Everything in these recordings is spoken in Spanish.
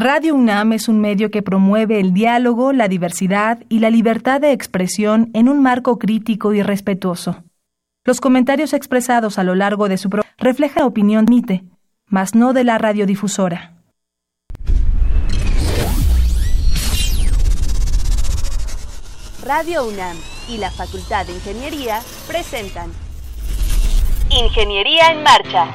Radio UNAM es un medio que promueve el diálogo, la diversidad y la libertad de expresión en un marco crítico y respetuoso. Los comentarios expresados a lo largo de su programa reflejan la opinión de MITE, mas no de la radiodifusora. Radio UNAM y la Facultad de Ingeniería presentan Ingeniería en Marcha.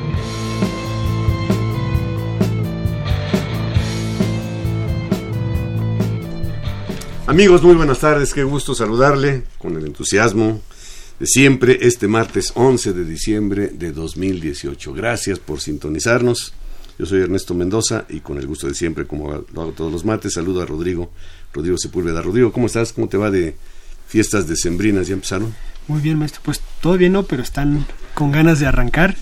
Amigos, muy buenas tardes, qué gusto saludarle con el entusiasmo de siempre este martes 11 de diciembre de 2018. Gracias por sintonizarnos. Yo soy Ernesto Mendoza y con el gusto de siempre, como lo hago todos los martes, saludo a Rodrigo, Rodrigo Sepúlveda. Rodrigo, ¿cómo estás? ¿Cómo te va de fiestas decembrinas? ¿Ya empezaron? Muy bien, maestro. Pues bien, ¿no? Pero están con ganas de arrancar.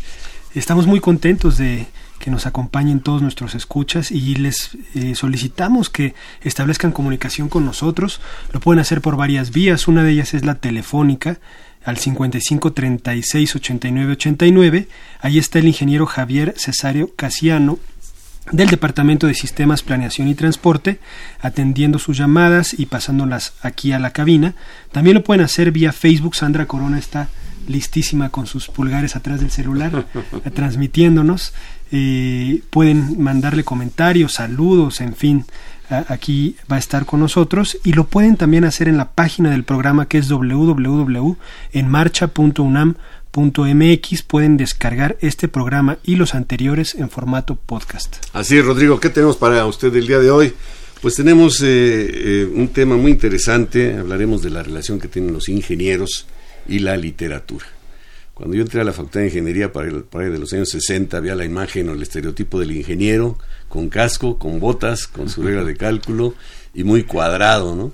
Estamos muy contentos de que nos acompañen todos nuestros escuchas y les eh, solicitamos que establezcan comunicación con nosotros. Lo pueden hacer por varias vías. Una de ellas es la telefónica al 55 36 89 89. Ahí está el ingeniero Javier Cesario Casiano del Departamento de Sistemas, Planeación y Transporte, atendiendo sus llamadas y pasándolas aquí a la cabina. También lo pueden hacer vía Facebook. Sandra Corona está listísima con sus pulgares atrás del celular, transmitiéndonos. Pueden mandarle comentarios, saludos, en fin, aquí va a estar con nosotros y lo pueden también hacer en la página del programa que es www.enmarcha.unam.mx pueden descargar este programa y los anteriores en formato podcast. Así Rodrigo, ¿qué tenemos para usted el día de hoy? Pues tenemos eh, eh, un tema muy interesante, hablaremos de la relación que tienen los ingenieros y la literatura. Cuando yo entré a la Facultad de Ingeniería para el, para de los años 60, había la imagen o el estereotipo del ingeniero con casco, con botas, con su regla de cálculo y muy cuadrado, ¿no?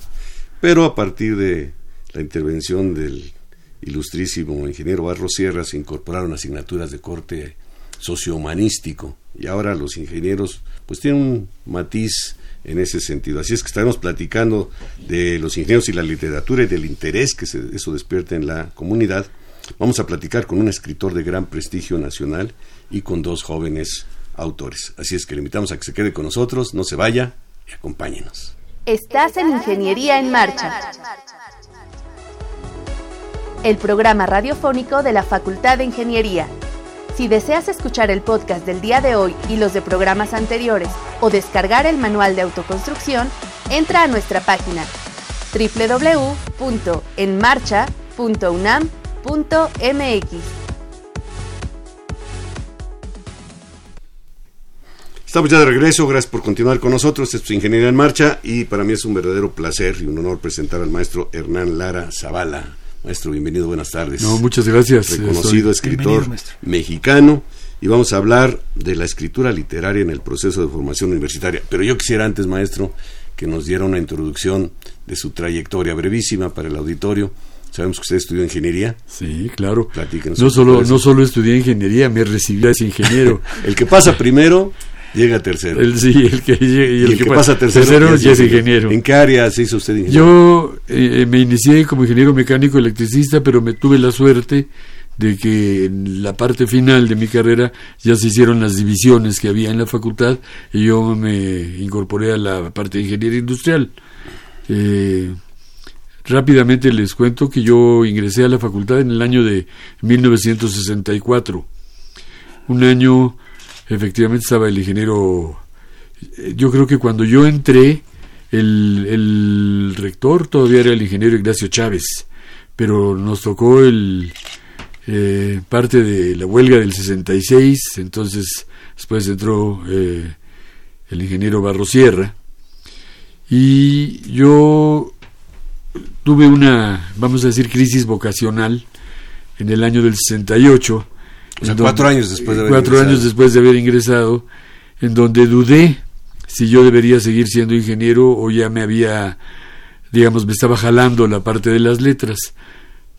Pero a partir de la intervención del ilustrísimo ingeniero Barro Sierra se incorporaron asignaturas de corte sociohumanístico y ahora los ingenieros pues tienen un matiz en ese sentido. Así es que estaremos platicando de los ingenieros y la literatura y del interés que eso despierta en la comunidad Vamos a platicar con un escritor de gran prestigio nacional y con dos jóvenes autores. Así es que le invitamos a que se quede con nosotros, no se vaya y acompáñenos. Estás en Ingeniería en Marcha. El programa radiofónico de la Facultad de Ingeniería. Si deseas escuchar el podcast del día de hoy y los de programas anteriores o descargar el manual de autoconstrucción, entra a nuestra página www.enmarcha.unam.com mx Estamos ya de regreso, gracias por continuar con nosotros. Esto es Ingeniería en Marcha y para mí es un verdadero placer y un honor presentar al maestro Hernán Lara Zavala. Maestro, bienvenido, buenas tardes. No, muchas gracias. Reconocido escritor mexicano y vamos a hablar de la escritura literaria en el proceso de formación universitaria. Pero yo quisiera antes, maestro, que nos diera una introducción de su trayectoria brevísima para el auditorio Sabemos que usted estudió ingeniería. Sí, claro. No solo, no solo estudié ingeniería, me recibí ese ingeniero. el que pasa primero llega tercero. El, sí, el que, y el, que, pasa tercero, ya es ingeniero. ¿En qué área se hizo usted ingeniero? Yo eh, me inicié como ingeniero mecánico electricista, pero me tuve la suerte de que en la parte final de mi carrera ya se hicieron las divisiones que había en la facultad y yo me incorporé a la parte de ingeniería industrial. Eh, Rápidamente les cuento que yo ingresé a la facultad en el año de 1964. Un año, efectivamente, estaba el ingeniero. Eh, yo creo que cuando yo entré, el, rector todavía era el ingeniero Ignacio Chávez, pero nos tocó el eh, parte de la huelga del 66, entonces después entró eh, el ingeniero Barrosierra. Y yo tuve una, vamos a decir, crisis vocacional en el año del 68. O sea, cuatro años después de haber Cuatro años después de haber ingresado, en donde dudé si yo debería seguir siendo ingeniero o ya me había digamos, me estaba jalando la parte de las letras.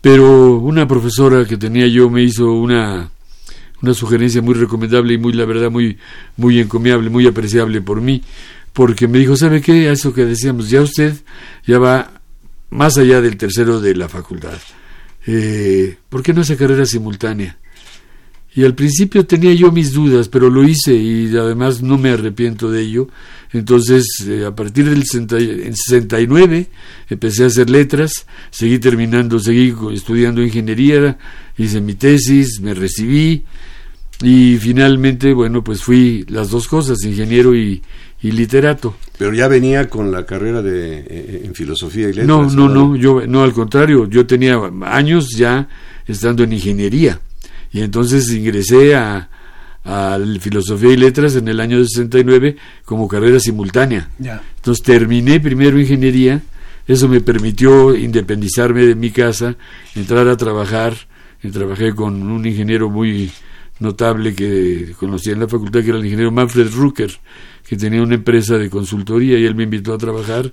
Pero una profesora que tenía yo me hizo una, una sugerencia muy recomendable y muy, la verdad, muy, muy encomiable, muy apreciable por mí, porque me dijo, ¿sabe qué? A eso que decíamos, ya usted ya va más allá del tercero de la facultad. Eh, ¿Por qué no hace carrera simultánea? Y al principio tenía yo mis dudas, pero lo hice y además no me arrepiento de ello. Entonces, eh, a partir del 69 empecé a hacer letras, seguí terminando, seguí estudiando ingeniería, hice mi tesis, me recibí y finalmente, bueno, pues fui las dos cosas, ingeniero y, literato. Pero ya venía con la carrera de eh, en filosofía y letras. No, no, no, yo no al contrario, yo tenía años ya estando en ingeniería y entonces ingresé a, a Filosofía y Letras en el año 69 como carrera simultánea. Entonces terminé primero ingeniería, eso me permitió independizarme de mi casa, entrar a trabajar, y trabajé con un ingeniero muy notable que conocía en la facultad, que era el ingeniero Manfred Rucker, que tenía una empresa de consultoría y él me invitó a trabajar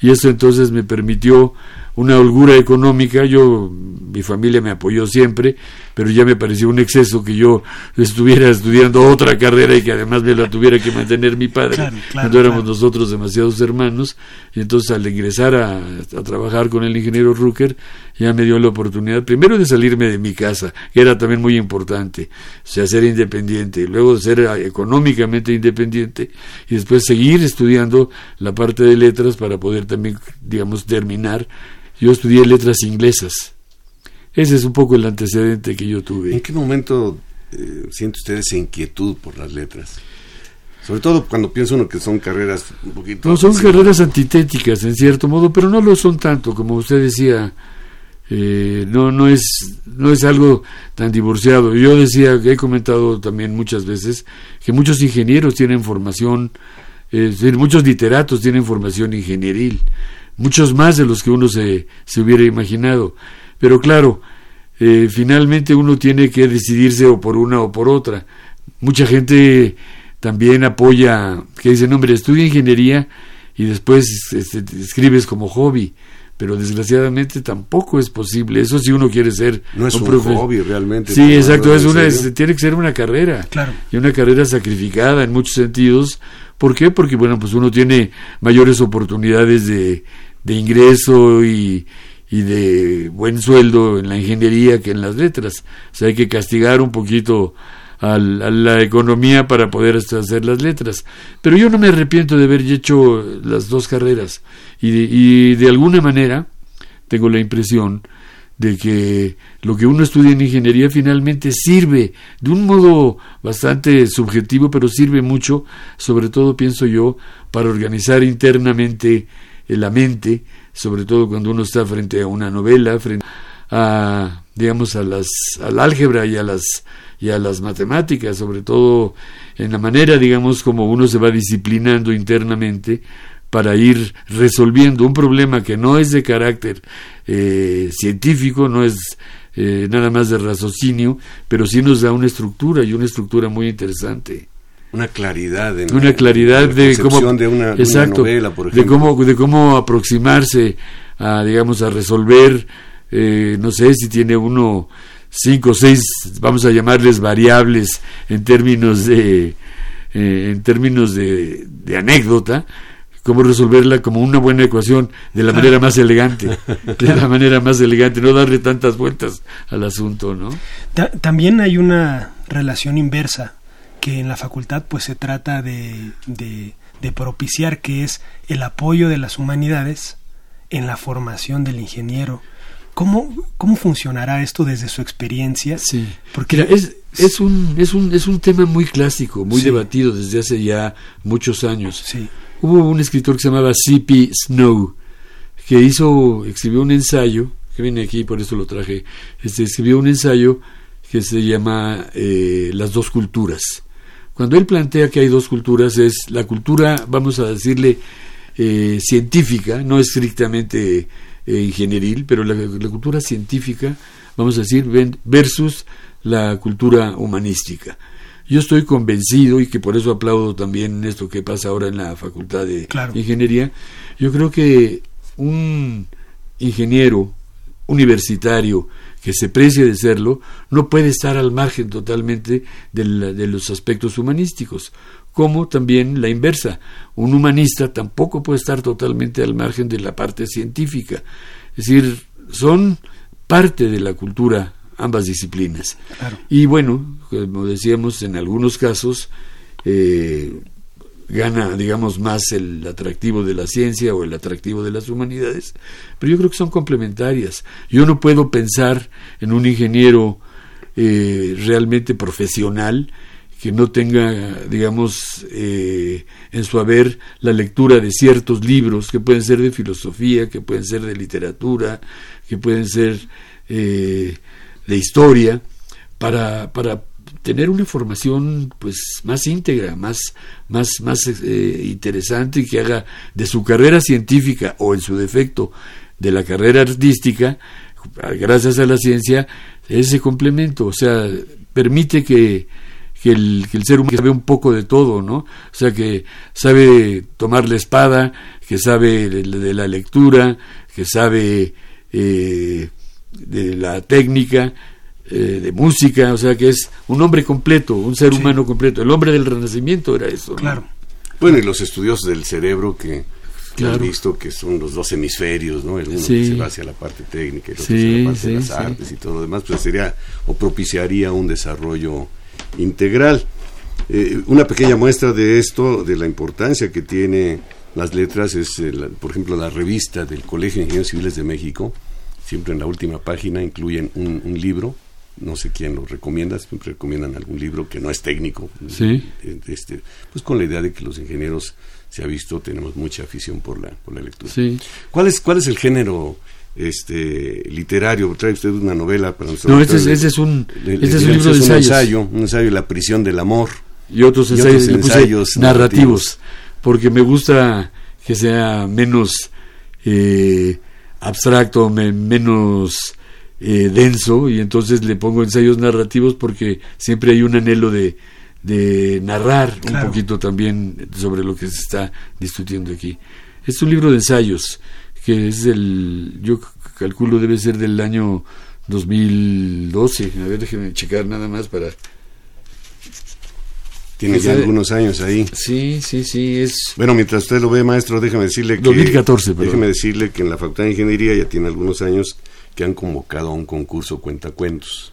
y eso entonces me permitió una holgura económica, yo, mi familia me apoyó siempre, pero ya me pareció un exceso que yo estuviera estudiando otra carrera y que además me la tuviera que mantener mi padre, cuando éramos nosotros demasiados hermanos, y entonces al ingresar a, a, trabajar con el ingeniero Rucker, ya me dio la oportunidad, primero de salirme de mi casa, que era también muy importante, o sea, ser independiente, luego de ser económicamente independiente, y después seguir estudiando la parte de letras para poder también, digamos, terminar. Yo estudié letras inglesas. Ese es un poco el antecedente que yo tuve. ¿En qué momento eh, siente usted esa inquietud por las letras? Sobre todo cuando piensa uno que son carreras un poquito... No, son carreras antitéticas en cierto modo, pero no lo son tanto, como usted decía. Eh, no, no, es, no es algo tan divorciado. Yo decía, he comentado también muchas veces, que muchos ingenieros tienen formación, eh, muchos literatos tienen formación ingenieril muchos más de los que uno se, se hubiera imaginado. Pero claro, eh, finalmente uno tiene que decidirse o por una o por otra. Mucha gente también apoya, que dice, no, hombre, estudia ingeniería y después este, escribes como hobby. Pero desgraciadamente tampoco es posible. Eso si uno quiere ser no es un, hobby realmente. Sí, exacto. Es una, tiene que ser una carrera. Claro. Y una carrera sacrificada en muchos sentidos. ¿Por qué? Porque bueno, pues uno tiene mayores oportunidades de, de ingreso y, y de buen sueldo en la ingeniería que en las letras. O sea, hay que castigar un poquito a la economía para poder hacer las letras. Pero yo no me arrepiento de haber hecho las dos carreras y y de alguna manera tengo la impresión de que lo que uno estudia en ingeniería finalmente sirve de un modo bastante subjetivo, pero sirve mucho, sobre todo pienso yo, para organizar internamente la mente, sobre todo cuando uno está frente a una novela, frente a, digamos, a las, al álgebra y a las, y a las matemáticas, sobre todo en la manera, digamos, como uno se va disciplinando internamente para ir resolviendo un problema que no es de carácter eh, científico, no es eh, nada más de raciocinio, pero sí nos da una estructura y una estructura muy interesante una claridad en una claridad de cómo de una, novela por ejemplo. de cómo de cómo aproximarse a digamos a resolver eh, no sé si tiene uno cinco o seis vamos a llamarles variables en términos de eh, en términos de, de anécdota cómo resolverla como una buena ecuación de la manera más elegante, de la manera más elegante, no darle tantas vueltas al asunto, ¿no? también hay una relación inversa que en la facultad pues se trata de, de, propiciar que es el apoyo de las humanidades en la formación del ingeniero. ¿Cómo, cómo funcionará esto desde su experiencia? Sí, porque es, es, un, es, un, es un tema muy clásico, muy debatido desde hace ya muchos años. Sí. Hubo un escritor que se llamaba C.P. Snow, que hizo, escribió un ensayo, que viene aquí, por eso lo traje, este, escribió un ensayo que se llama eh, Las dos culturas. Cuando él plantea que hay dos culturas, es la cultura, vamos a decirle, eh, científica, no estrictamente eh, ingenieril, pero la, cultura científica, vamos a decir, versus la cultura humanística. Yo estoy convencido, y que por eso aplaudo también esto que pasa ahora en la Facultad de Ingeniería, yo creo que un ingeniero universitario que se precie de serlo, no puede estar al margen totalmente de, los aspectos humanísticos, como también la inversa. Un humanista tampoco puede estar totalmente al margen de la parte científica. Es decir, son parte de la cultura ambas disciplinas. Y bueno, como decíamos, en algunos casos eh, gana, digamos, más el atractivo de la ciencia o el atractivo de las humanidades, pero yo creo que son complementarias. Yo no puedo pensar en un ingeniero eh, realmente profesional que no tenga, digamos, eh, en su haber la lectura de ciertos libros que pueden ser de filosofía, que pueden ser de literatura, que pueden ser eh, de historia, para, para tener una formación pues más íntegra, más, más, más eh, interesante y que haga de su carrera científica o en su defecto de la carrera artística, gracias a la ciencia, ese complemento, o sea, permite que, que, el, que el ser humano sabe un poco de todo, ¿no? O sea, que sabe tomar la espada, que sabe de, la lectura, que sabe eh, de la técnica, eh, de música, o sea que es un hombre completo, un ser humano completo. El hombre del Renacimiento era eso. Claro. Bueno, y los estudios del cerebro que, han visto que son los dos hemisferios, ¿no? El uno que se va hacia la parte técnica y el otro hacia la parte de las artes y todo lo demás, pues sería o propiciaría un desarrollo integral. Eh, una pequeña muestra de esto, de la importancia que tiene las letras, es, eh, por ejemplo, la revista del Colegio de Ingenieros Civiles de México. Siempre en la última página incluyen un libro no sé quién lo recomienda, siempre recomiendan algún libro que no es técnico. Sí. Este, pues con la idea de que los ingenieros, se ha visto, tenemos mucha afición por la, por la lectura. Sí. ¿Cuál es, cuál es el género este literario? ¿Trae usted una novela para nosotros? No, este es, ese es un, este es un libro de ensayos. Un ensayo, un ensayo, La prisión del amor. Y otros ensayos, narrativos, porque me gusta que sea menos eh, abstracto, menos eh, denso y entonces le pongo ensayos narrativos porque siempre hay un anhelo de, de narrar un poquito también sobre lo que se está discutiendo aquí. Es un libro de ensayos que es el, yo calculo debe ser del año 2012. A ver, déjenme checar nada más para... Tiene ya algunos años ahí. Sí, sí, sí, es... Bueno, mientras usted lo ve, maestro, déjeme decirle que... 2014, Déjeme decirle que en la Facultad de Ingeniería ya tiene algunos años que han convocado a un concurso cuentacuentos.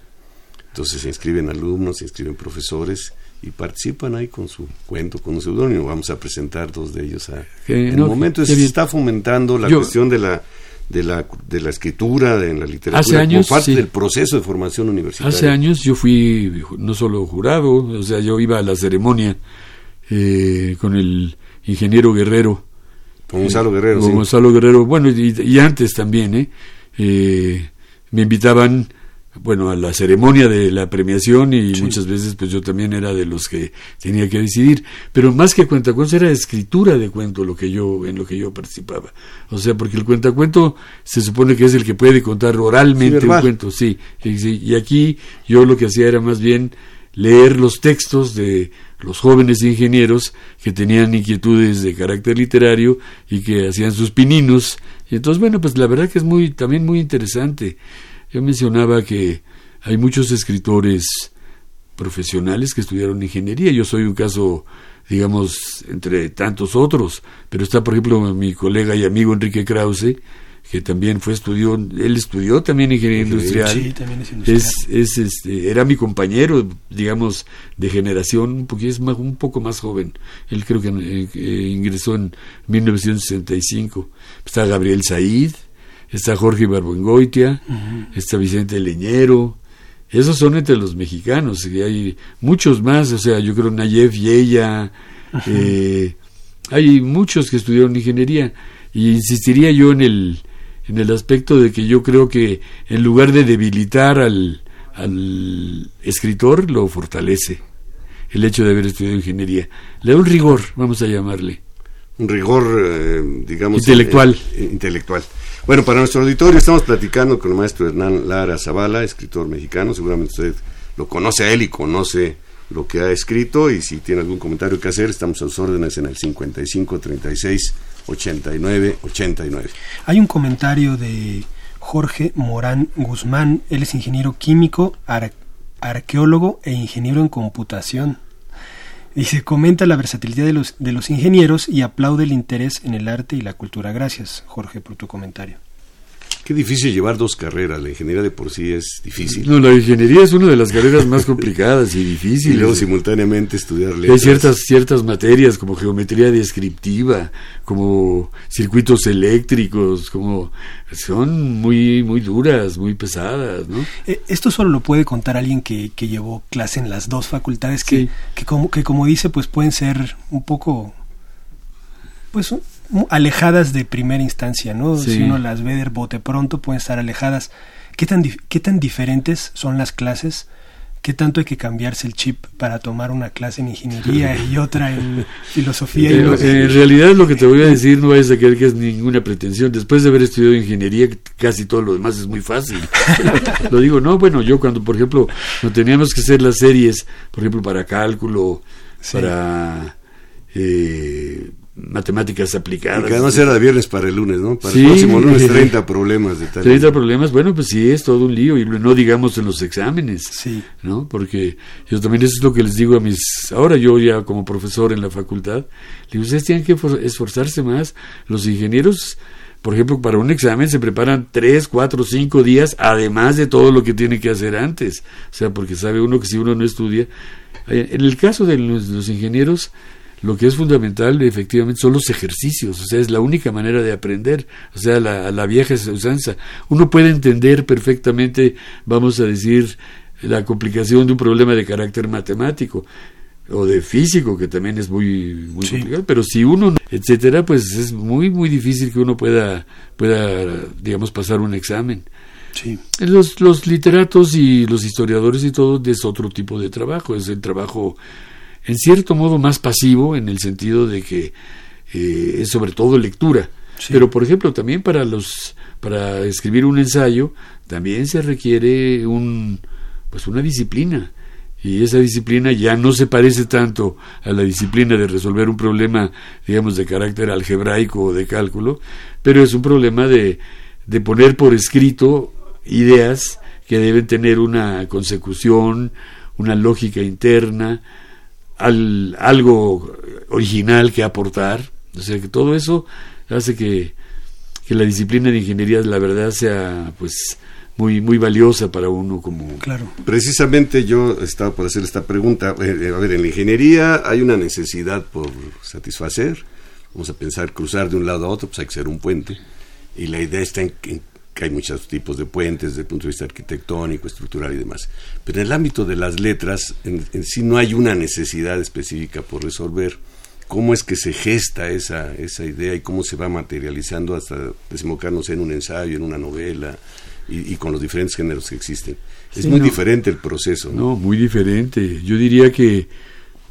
Entonces se inscriben alumnos, se inscriben profesores y participan ahí con su cuento, con un seudónimo. Vamos a presentar dos de ellos. A, en el momento se está fomentando la cuestión de la de la, de la escritura, de, en la literatura, hace años, como parte del proceso de formación universitaria. Hace años yo fui no solo jurado, o sea, yo iba a la ceremonia eh, con el ingeniero Guerrero. Con Gonzalo Guerrero, con Gonzalo Guerrero, bueno, y, y, antes también, ¿eh? Eh, me invitaban bueno a la ceremonia de la premiación y muchas veces pues yo también era de los que tenía que decidir. Pero más que cuentacuentos era escritura de cuento lo que yo en lo que yo participaba. O sea porque el cuentacuento se supone que es el que puede contar oralmente un cuento sí, y aquí yo lo que hacía era más bien leer los textos de los jóvenes ingenieros que tenían inquietudes de carácter literario y que hacían sus pininos y entonces, bueno, pues la verdad que es muy, también muy interesante. Yo mencionaba que hay muchos escritores profesionales que estudiaron ingeniería. Yo soy un caso, digamos, entre tantos otros. Pero está, por ejemplo, mi colega y amigo Enrique Krause, que también fue estudió, él estudió también ingeniería industrial. Sí, también es industrial. Es, este, era mi compañero, digamos, de generación, porque es más, un poco más joven. Él creo que eh, ingresó en 1965. Está Gabriel Said, está Jorge Barbengoitia, está Vicente Leñero. Esos son entre los mexicanos, y hay muchos más, o sea, yo creo Nayef y ella, eh, hay muchos que estudiaron ingeniería, y insistiría yo en el, en el aspecto de que yo creo que en lugar de debilitar al, al escritor, lo fortalece el hecho de haber estudiado ingeniería. Le da un rigor, vamos a llamarle. Un rigor, eh, digamos... Intelectual. Eh, intelectual. Bueno, para nuestro auditorio estamos platicando con el maestro Hernán Lara Zavala, escritor mexicano. Seguramente usted lo conoce a él y conoce lo que ha escrito y si tiene algún comentario que hacer, estamos a sus órdenes en el 5536 89 89. Hay un comentario de Jorge Morán Guzmán, él es ingeniero químico, arqueólogo e ingeniero en computación. Dice, comenta la versatilidad de los, de los ingenieros y aplaude el interés en el arte y la cultura. Gracias, Jorge, por tu comentario. Qué difícil llevar dos carreras. La ingeniería de por sí es difícil. No, la ingeniería es una de las carreras más complicadas y difíciles. Y luego simultáneamente estudiar letras. Hay ciertas, ciertas materias como geometría descriptiva, como circuitos eléctricos, como son muy, muy duras, muy pesadas, ¿no? Eh, esto solo lo puede contar alguien que, que llevó clase en las dos facultades que, que, como, que como dice, pues pueden ser un poco pues alejadas de primera instancia, ¿no? Si uno las ve de bote pronto, pueden estar alejadas. ¿Qué tan, ¿Qué tan diferentes son las clases? ¿Qué tanto hay que cambiarse el chip para tomar una clase en ingeniería y otra en filosofía? Y en realidad lo que te voy a decir no es de que es ninguna pretensión. Después de haber estudiado ingeniería, casi todo lo demás es muy fácil. lo digo, no, bueno, yo cuando, por ejemplo, no teníamos que hacer las series, por ejemplo, para cálculo, para... Eh, matemáticas aplicadas. Que además era de viernes para el lunes, ¿no? Para el próximo lunes 30 problemas de tal. 30 problemas, bueno, pues sí, es todo un lío, y no digamos en los exámenes, sí. ¿no? Porque yo también eso es lo que les digo a mis, ahora yo ya como profesor en la facultad, digo, ustedes tienen que esforzarse más, los ingenieros, por ejemplo, para un examen se preparan 3, 4, 5 días, además de todo lo que tiene que hacer antes, o sea, porque sabe uno que si uno no estudia, en el caso de los ingenieros, lo que es fundamental efectivamente son los ejercicios, o sea, es la única manera de aprender, o sea, la, la vieja usanza. Uno puede entender perfectamente, vamos a decir, la complicación de un problema de carácter matemático o de físico, que también es muy, muy complicado, pero si uno, etcétera, pues es muy, muy difícil que uno pueda, pueda digamos, pasar un examen. Sí. Los, los literatos y los historiadores y todo es otro tipo de trabajo, es el trabajo en cierto modo más pasivo en el sentido de que eh, es sobre todo lectura. Pero por ejemplo también para los para escribir un ensayo también se requiere un pues una disciplina y esa disciplina ya no se parece tanto a la disciplina de resolver un problema digamos de carácter algebraico o de cálculo, pero es un problema de de poner por escrito ideas que deben tener una consecución, una lógica interna, al, algo original que aportar. O sea que todo eso hace que, que la disciplina de ingeniería, la verdad, sea pues muy muy valiosa para uno como claro. Precisamente yo estaba por hacer esta pregunta. Eh, eh, a ver en la ingeniería hay una necesidad por satisfacer. Vamos a pensar cruzar de un lado a otro pues hay que ser un puente. Y la idea está en, en que hay muchos tipos de puentes desde el punto de vista arquitectónico, estructural y demás. Pero en el ámbito de las letras, en, sí no hay una necesidad específica por resolver cómo es que se gesta esa, esa idea y cómo se va materializando hasta desembocarnos en un ensayo, en una novela y, con los diferentes géneros que existen. Es muy diferente el proceso. ¿no? ¿no? muy diferente. Yo diría que,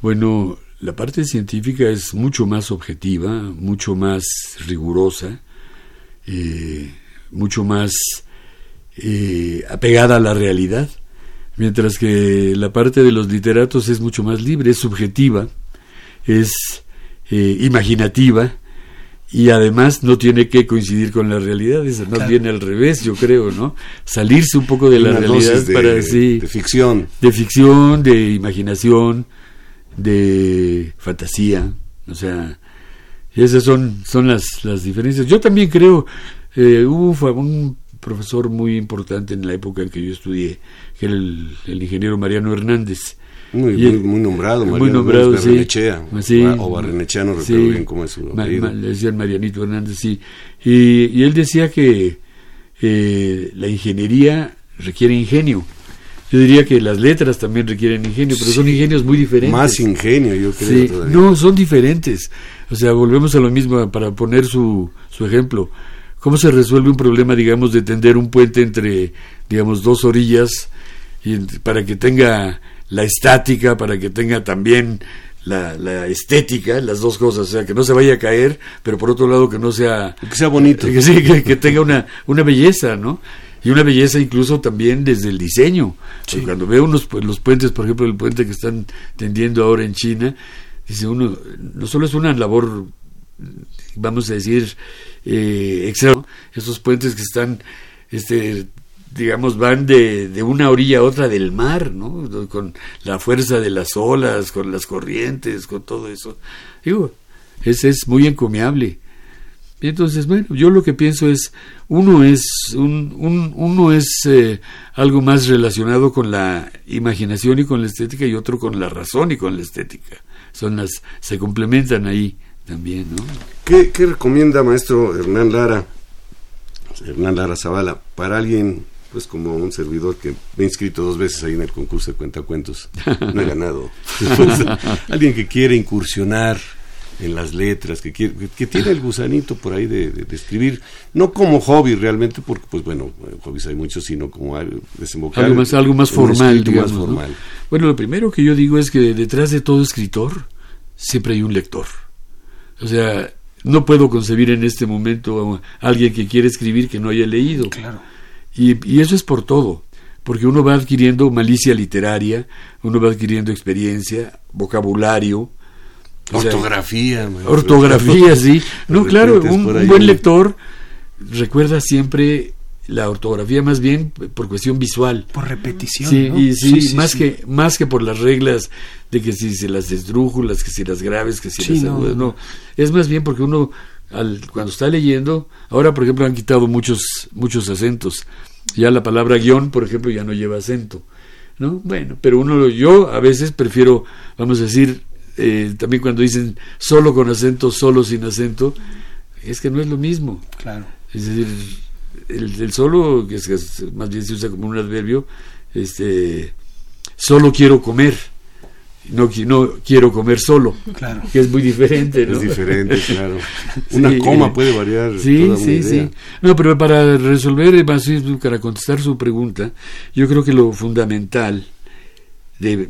bueno, la parte científica es mucho más objetiva, mucho más rigurosa. Eh, mucho más eh, apegada a la realidad, mientras que la parte de los literatos es mucho más libre, es subjetiva, es eh, imaginativa y además no tiene que coincidir con la realidad, es más bien al revés, yo creo, ¿no? Salirse un poco de la realidad para sí, de ficción, de ficción, de imaginación, de fantasía, o sea, esas son son las las diferencias. Yo también creo eh, hubo un profesor muy importante en la época en que yo estudié, que era el, ingeniero Mariano Hernández. Muy, muy, nombrado, Mariano, muy nombrado, sí. sí. o Barrenechea, no recuerdo bien cómo es su apellido. le decían Marianito Hernández, sí. Y, y él decía que eh, la ingeniería requiere ingenio. Yo diría que las letras también requieren ingenio, pero son ingenios muy diferentes. Más ingenio, yo creo. No, son diferentes. O sea, volvemos a lo mismo para poner su, su ejemplo. ¿Cómo se resuelve un problema, digamos, de tender un puente entre, digamos, dos orillas y para que tenga la estática, para que tenga también la, la, estética, las dos cosas, o sea, que no se vaya a caer, pero por otro lado que no sea... Que sea bonito. Que, sí, que, tenga una, una belleza, ¿no? Y una belleza incluso también desde el diseño. Cuando veo unos, pues, los puentes, por ejemplo, el puente que están tendiendo ahora en China, dice uno, no solo es una labor vamos a decir, eh, esos puentes que están, este, digamos, van de, de, una orilla a otra del mar, ¿no? Con la fuerza de las olas, con las corrientes, con todo eso. Digo, ese es muy encomiable. Y entonces, bueno, yo lo que pienso es, uno es, un, un, uno es eh, algo más relacionado con la imaginación y con la estética y otro con la razón y con la estética. Son las, se complementan ahí también, ¿no? ¿Qué, qué recomienda maestro Hernán Lara, Hernán Lara Zavala, para alguien pues como un servidor que me he inscrito dos veces ahí en el concurso de cuentacuentos, no he ganado. alguien que quiere incursionar en las letras, que, quiere, que tiene el gusanito por ahí de, escribir, no como hobby realmente, porque pues bueno, hobbies hay muchos, sino como desembocar. Algo más, algo más formal, digamos. formal. Bueno, lo primero que yo digo es que detrás de todo escritor siempre hay un lector. O sea, no puedo concebir en este momento a alguien que quiere escribir que no haya leído. Claro. Y, y eso es por todo porque uno va adquiriendo malicia literaria, uno va adquiriendo experiencia, vocabulario, Ortografía. ortografía, sí. No, claro, un, buen lector recuerda siempre la ortografía más bien por cuestión visual. Por repetición. Sí, y sí, más, Que, más que por las reglas de que si se las esdrújulas, que si las graves, que si las agudas. No. es más bien porque uno al, cuando está leyendo, ahora por ejemplo han quitado muchos, muchos acentos. Ya la palabra guion, por ejemplo, ya no lleva acento. ¿no? Bueno, pero uno, yo a veces prefiero, vamos a decir, eh, también cuando dicen solo con acento, solo sin acento, es que no es lo mismo. Claro. Es decir, el, solo, que es, más bien se usa como un adverbio, este, solo quiero comer. No, no quiero comer solo, claro. que es muy diferente. Es diferente, claro. Una coma puede variar. Sí, sí, sí. No, pero para resolver, para contestar su pregunta, yo creo que lo fundamental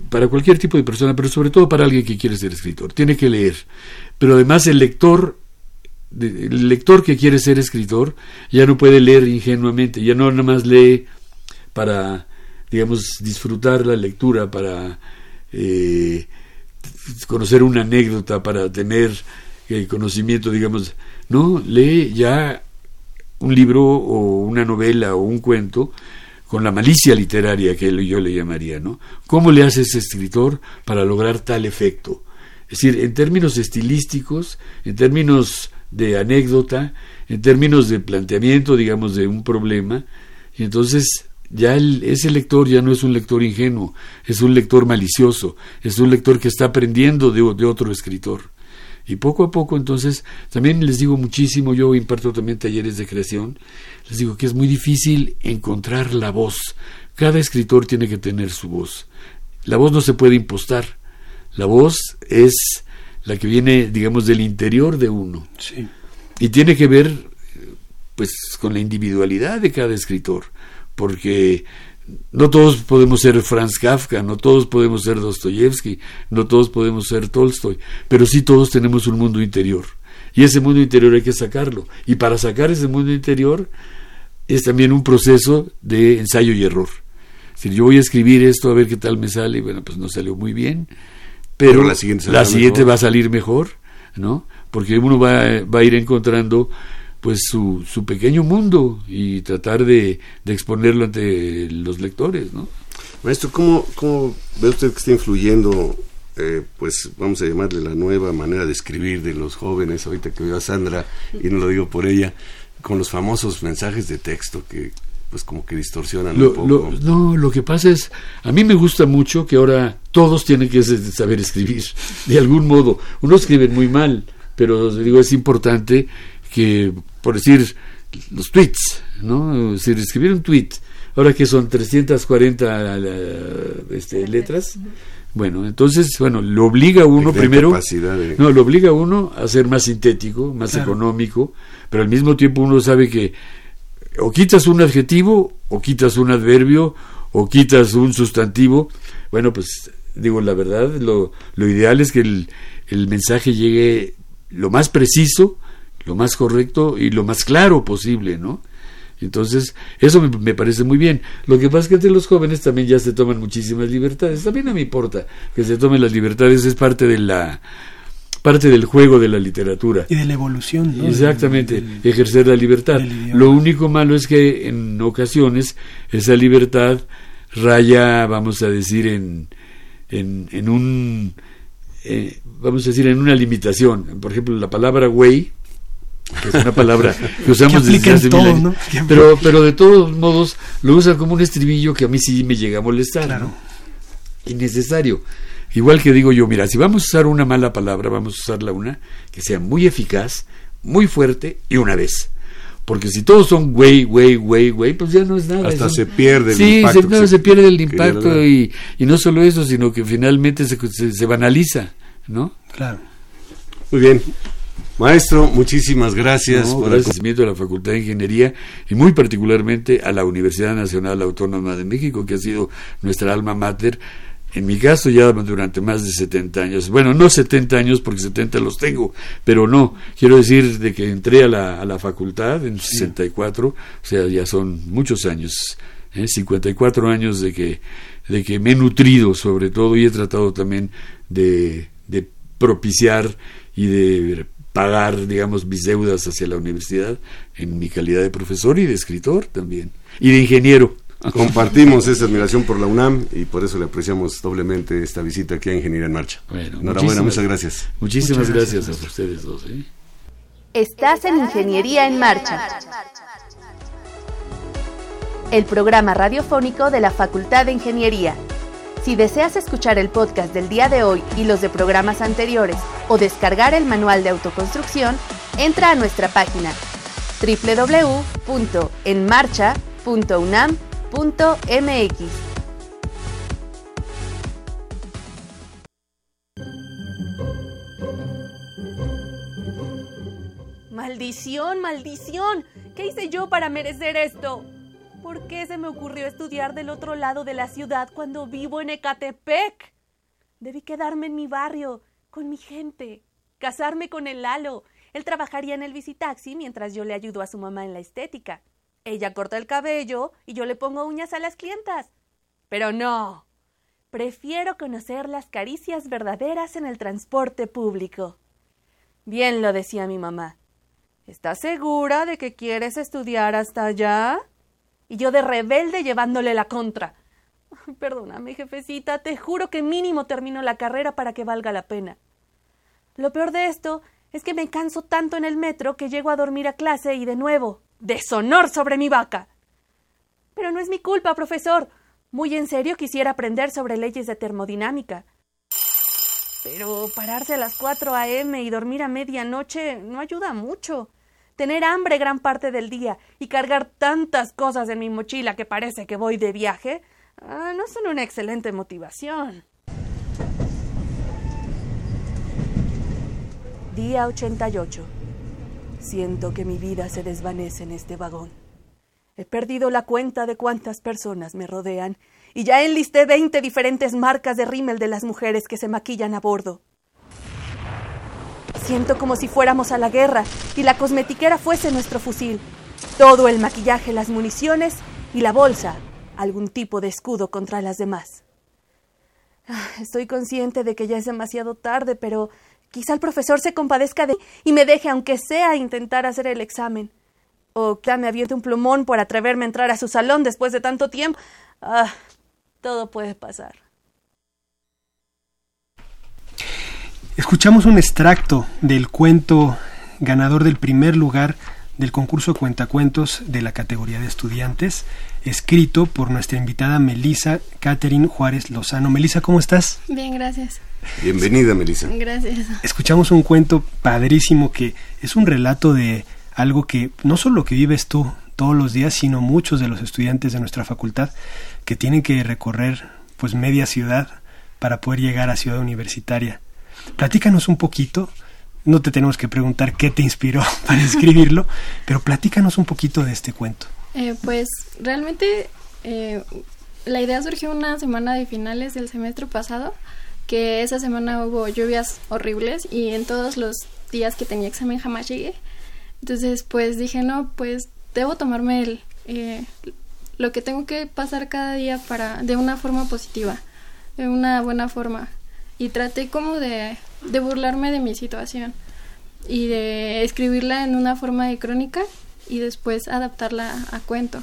para cualquier tipo de persona, pero sobre todo para alguien que quiere ser escritor. Tiene que leer. Pero además el lector, el lector que quiere ser escritor, ya no puede leer ingenuamente, ya no nada más lee para, digamos, disfrutar la lectura, para eh, conocer una anécdota, para tener eh, conocimiento, digamos, no, lee ya un libro o una novela o un cuento con la malicia literaria que yo le llamaría, ¿no? ¿Cómo le hace ese escritor para lograr tal efecto? Es decir, en términos estilísticos, en términos de anécdota, en términos de planteamiento, digamos, de un problema, y entonces ya ese lector ya no es un lector ingenuo, es un lector malicioso, es un lector que está aprendiendo de, de otro escritor. Y poco a poco, entonces, también les digo muchísimo, yo imparto también talleres de creación, les digo que es muy difícil encontrar la voz. Cada escritor tiene que tener su voz. La voz no se puede impostar. La voz es la que viene, digamos, del interior de uno. Sí. Y tiene que ver, pues, con la individualidad de cada escritor. Porque no todos podemos ser Franz Kafka, no todos podemos ser Dostoyevsky, no todos podemos ser Tolstoy, pero sí todos tenemos un mundo interior. Y ese mundo interior hay que sacarlo. Y para sacar ese mundo interior es también un proceso de ensayo y error. Si yo voy a escribir esto a ver qué tal me sale, bueno, pues no salió muy bien, pero, la siguiente, la siguiente va a salir mejor, ¿no? Porque uno va, va a ir encontrando pues su, su pequeño mundo y tratar de, de exponerlo ante los lectores, ¿no? Maestro, ¿cómo, cómo ve usted que está influyendo, eh, pues vamos a llamarle la nueva manera de escribir de los jóvenes, ahorita que veo a Sandra, y no lo digo por ella, con los famosos mensajes de texto que pues como que distorsionan un poco. no, lo que pasa es, a mí me gusta mucho que ahora todos tienen que saber escribir, de algún modo. Uno escribe muy mal, pero digo, es importante que por decir, los tweets, ¿no? Si escribir un tweet, ahora que son 340 este, letras, bueno, entonces, bueno, lo obliga a uno primero, no, lo obliga a uno a ser más sintético, más económico, pero al mismo tiempo uno sabe que o quitas un adjetivo, o quitas un adverbio, o quitas un sustantivo, bueno, pues digo, la verdad, lo, lo ideal es que el, el mensaje llegue lo más preciso, lo más correcto y lo más claro posible, ¿no? Entonces, eso me, parece muy bien. Lo que pasa es que entre los jóvenes también ya se toman muchísimas libertades. También no me importa que se tomen las libertades, es parte de la parte del juego de la literatura. Y de la evolución, ¿no? Exactamente, ejercer la libertad. Lo único malo es que en ocasiones esa libertad raya, vamos a decir, en, en, en un, eh, vamos a decir, en una limitación. Por ejemplo, la palabra güey, que es una palabra que usamos desde hace mil años, pero, pero de todos modos lo usan como un estribillo que a mí sí me llega a molestar. Claro. Innecesario. Igual que digo yo, mira, si vamos a usar una mala palabra, vamos a usarla una que sea muy eficaz, muy fuerte y una vez. Porque si todos son güey, güey, güey, güey, pues ya no es nada. Hasta se pierde el sí, impacto. Sí, se, se, pierde el impacto y, y, no solo eso, sino que finalmente se, se, se banaliza, ¿no? Claro. Muy bien. Maestro, muchísimas gracias no, por el agradecimiento a la Facultad de Ingeniería y muy particularmente a la Universidad Nacional Autónoma de México, que ha sido nuestra alma mater. En mi caso ya durante más de 70 años. Bueno, no 70 años porque 70 los tengo, pero no. Quiero decir de que entré a la, a la facultad en sí. 64, o sea, ya son muchos años, ¿eh? 54 años de que, de que me he nutrido sobre todo y he tratado también de, de propiciar y de pagar, digamos, mis deudas hacia la universidad en mi calidad de profesor y de escritor también, y de ingeniero. Compartimos esa admiración por la UNAM y por eso le apreciamos doblemente esta visita aquí a Ingeniería en Marcha. Bueno, Enhorabuena, muchas gracias. Muchísimas muchas gracias, gracias a ustedes dos. ¿eh? Estás en Ingeniería en Marcha, el programa radiofónico de la Facultad de Ingeniería. Si deseas escuchar el podcast del día de hoy y los de programas anteriores o descargar el manual de autoconstrucción, entra a nuestra página www.enmarcha.unam.mx. Maldición, maldición. ¿Qué hice yo para merecer esto? ¿Por qué se me ocurrió estudiar del otro lado de la ciudad cuando vivo en Ecatepec? Debí quedarme en mi barrio, con mi gente, casarme con el Lalo. Él trabajaría en el visitaxi mientras yo le ayudo a su mamá en la estética. Ella corta el cabello y yo le pongo uñas a las clientas. Pero no. Prefiero conocer las caricias verdaderas en el transporte público. Bien lo decía mi mamá. ¿Estás segura de que quieres estudiar hasta allá? y yo de rebelde llevándole la contra. Perdóname, jefecita, te juro que mínimo termino la carrera para que valga la pena. Lo peor de esto es que me canso tanto en el metro que llego a dormir a clase y de nuevo, deshonor sobre mi vaca. Pero no es mi culpa, profesor. Muy en serio quisiera aprender sobre leyes de termodinámica. Pero pararse a las 4 a.m. y dormir a medianoche no ayuda mucho tener hambre gran parte del día y cargar tantas cosas en mi mochila que parece que voy de viaje, ah, no son una excelente motivación. Día 88. Siento que mi vida se desvanece en este vagón. He perdido la cuenta de cuántas personas me rodean y ya enlisté 20 diferentes marcas de rímel de las mujeres que se maquillan a bordo. Siento como si fuéramos a la guerra y la cosmetiquera fuese nuestro fusil. Todo el maquillaje, las municiones y la bolsa, algún tipo de escudo contra las demás. Ah, estoy consciente de que ya es demasiado tarde, pero quizá el profesor se compadezca de y me deje, aunque sea, intentar hacer el examen. O quizá me aviente un plumón por atreverme a entrar a su salón después de tanto tiempo. Ah, todo puede pasar. Escuchamos un extracto del cuento ganador del primer lugar del concurso Cuentacuentos de la categoría de estudiantes, escrito por nuestra invitada Melisa Catherine Juárez Lozano. Melisa, ¿cómo estás? Bien, gracias. Bienvenida, Melisa. Gracias. Escuchamos un cuento padrísimo que es un relato de algo que no solo que vives tú todos los días, sino muchos de los estudiantes de nuestra facultad que tienen que recorrer pues media ciudad para poder llegar a Ciudad Universitaria. Platícanos un poquito, no te tenemos que preguntar qué te inspiró para escribirlo, pero platícanos un poquito de este cuento. Eh, pues realmente eh, la idea surgió una semana de finales del semestre pasado, que esa semana hubo lluvias horribles y en todos los días que tenía examen jamás llegué. Entonces pues dije, no, pues debo tomarme el, eh, lo que tengo que pasar cada día para de una forma positiva, de una buena forma y traté como de de burlarme de mi situación y de escribirla en una forma de crónica y después adaptarla a cuento.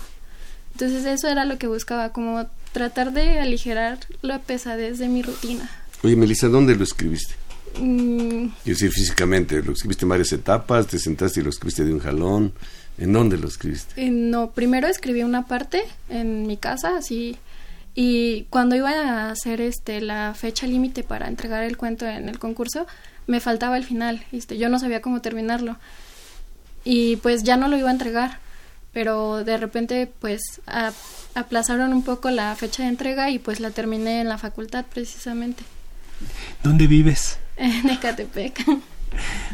Entonces eso era lo que buscaba, como tratar de aligerar la pesadez de mi rutina. Oye, Melissa, ¿dónde lo escribiste? Mm, Quiero decir, físicamente, ¿lo escribiste en varias etapas? ¿Te sentaste y lo escribiste de un jalón? ¿En dónde lo escribiste? eh, no, primero escribí una parte en mi casa, así, y cuando iba a hacer este la fecha límite para entregar el cuento en el concurso, me faltaba el final, este, yo no sabía cómo terminarlo. Y pues ya no lo iba a entregar, pero de repente pues a- aplazaron un poco la fecha de entrega y pues la terminé en la facultad precisamente, ¿Dónde vives? en Ecatepec.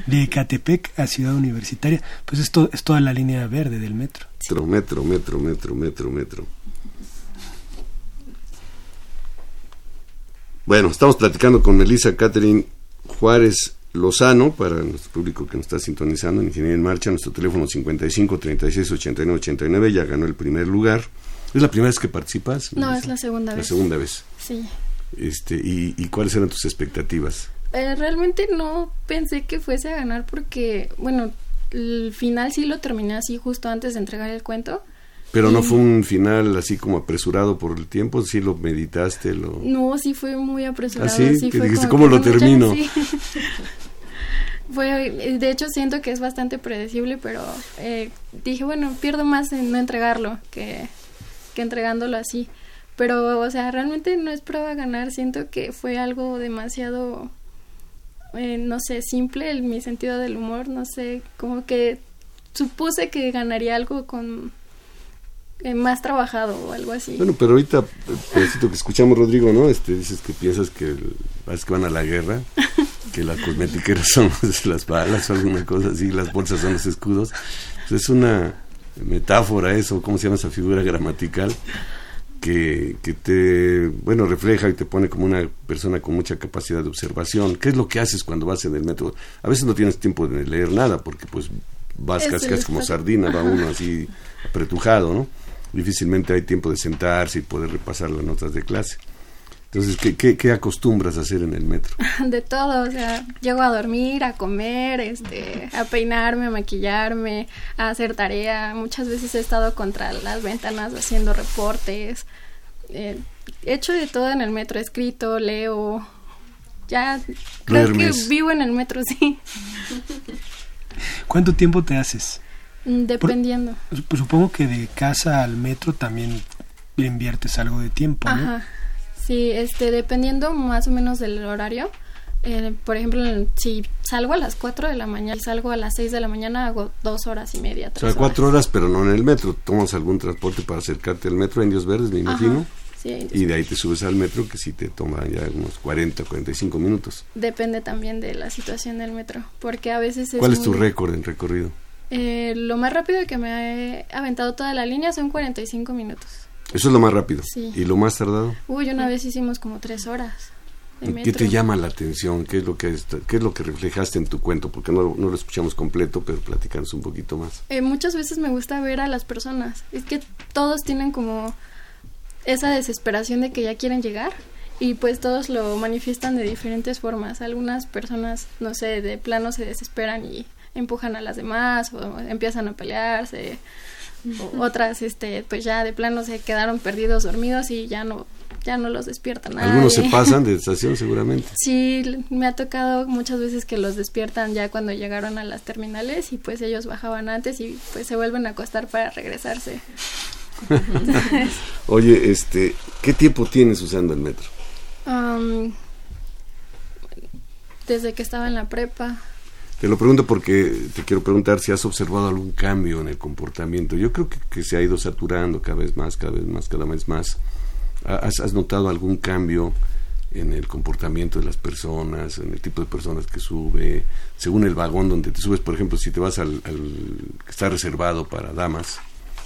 De Ecatepec a Ciudad Universitaria. Pues esto es toda la línea verde del metro. Metro, metro, metro, metro, metro, metro. Bueno, estamos platicando con Melissa Catherine Juárez Lozano, para nuestro público que nos está sintonizando en Ingeniería en Marcha, nuestro teléfono 55 36 89 89, ya ganó el primer lugar. ¿Es la primera vez que participas? No, es la segunda La vez. segunda vez. Sí. Este, y, ¿Y cuáles eran tus expectativas? Eh, realmente no pensé que fuese a ganar porque, bueno, el final sí lo terminé así justo antes de entregar el cuento. Pero no fue un final así como apresurado por el tiempo, sí lo meditaste, lo... No, sí fue muy apresurado. ¿Ah, sí? ¿Que fue dijiste, como ¿cómo que lo termino? sí. fue, de hecho siento que es bastante predecible, pero eh, dije, bueno, pierdo más en no entregarlo que, que entregándolo así. Pero, o sea, realmente no esperaba ganar, siento que fue algo demasiado, eh, no sé, simple en mi sentido del humor, no sé, como que supuse que ganaría algo con eh, más trabajado o algo así. Bueno, pero ahorita, pedacito que escuchamos, Rodrigo, ¿no? Este, dices que piensas que, el- que van a la guerra, que las cosmetiqueras son las balas o alguna cosa así, las bolsas son los escudos. Pues es una metáfora eso, ¿cómo se llama esa figura gramatical? Que, que te, bueno, refleja y te pone como una persona con mucha capacidad de observación. ¿Qué es lo que haces cuando vas en el metro? A veces no tienes tiempo de leer nada porque pues vas casi como sardina, va uno así apretujado, ¿no? Difícilmente hay tiempo de sentarse y poder repasar las notas de clase. Entonces, ¿qué, qué, qué acostumbras a hacer en el metro? de todo, o sea, llego a dormir, a comer, este, a peinarme, a maquillarme, a hacer tarea. Muchas veces he estado contra las ventanas haciendo reportes. Eh, he hecho de todo en el metro, he escrito, leo. Ya creo que vivo en el metro, sí, ¿Cuánto tiempo te haces? Mm, dependiendo. Pues supongo que de casa al metro también inviertes algo de tiempo, ¿no? Ajá. Sí, este, dependiendo más o menos del horario. Eh, por ejemplo, si salgo a las 4 de la mañana y salgo a las 6 de la mañana, hago dos horas y media. O sea, cuatro horas. horas, pero no en el metro. Tomas algún transporte para acercarte al metro en Indios Verdes, me imagino. Ajá, sí, Y de ahí te subes al metro, que sí te toma ya unos 40, 45 minutos. Depende también de la situación del metro, porque a veces es ¿Cuál es tu récord en recorrido? Eh, lo más rápido que me he aventado toda la línea son 45 minutos. Eso es lo más rápido. Sí. ¿Y lo más tardado? Uy, una vez hicimos como tres horas. ¿Qué te llama la atención? ¿Qué es lo que, está- qué es lo que reflejaste en tu cuento? Porque no, lo- no lo escuchamos completo, pero platicanos un poquito más. Eh, muchas veces me gusta ver a las personas. Es que todos tienen como esa desesperación de que ya quieren llegar y pues todos lo manifiestan de diferentes formas. Algunas personas, no sé, de plano se desesperan y empujan a las demás o empiezan a pelearse. Otras, este, pues ya de plano se quedaron perdidos, dormidos y ya no, ya no los despierta nadie. Algunos se pasan de estación seguramente. Sí, me ha tocado muchas veces que los despiertan ya cuando llegaron a las terminales y pues ellos bajaban antes y pues se vuelven a acostar para regresarse. Oye, este, ¿qué tiempo tienes usando el metro? Desde que estaba en la prepa. Te lo pregunto porque te quiero preguntar si has observado algún cambio en el comportamiento. Yo creo que, se ha ido saturando cada vez más, cada vez más, cada vez más. ¿Has, has notado algún cambio en el comportamiento de las personas, en el tipo de personas que sube, según el vagón donde te subes? Por ejemplo, si te vas al, al que está reservado para damas,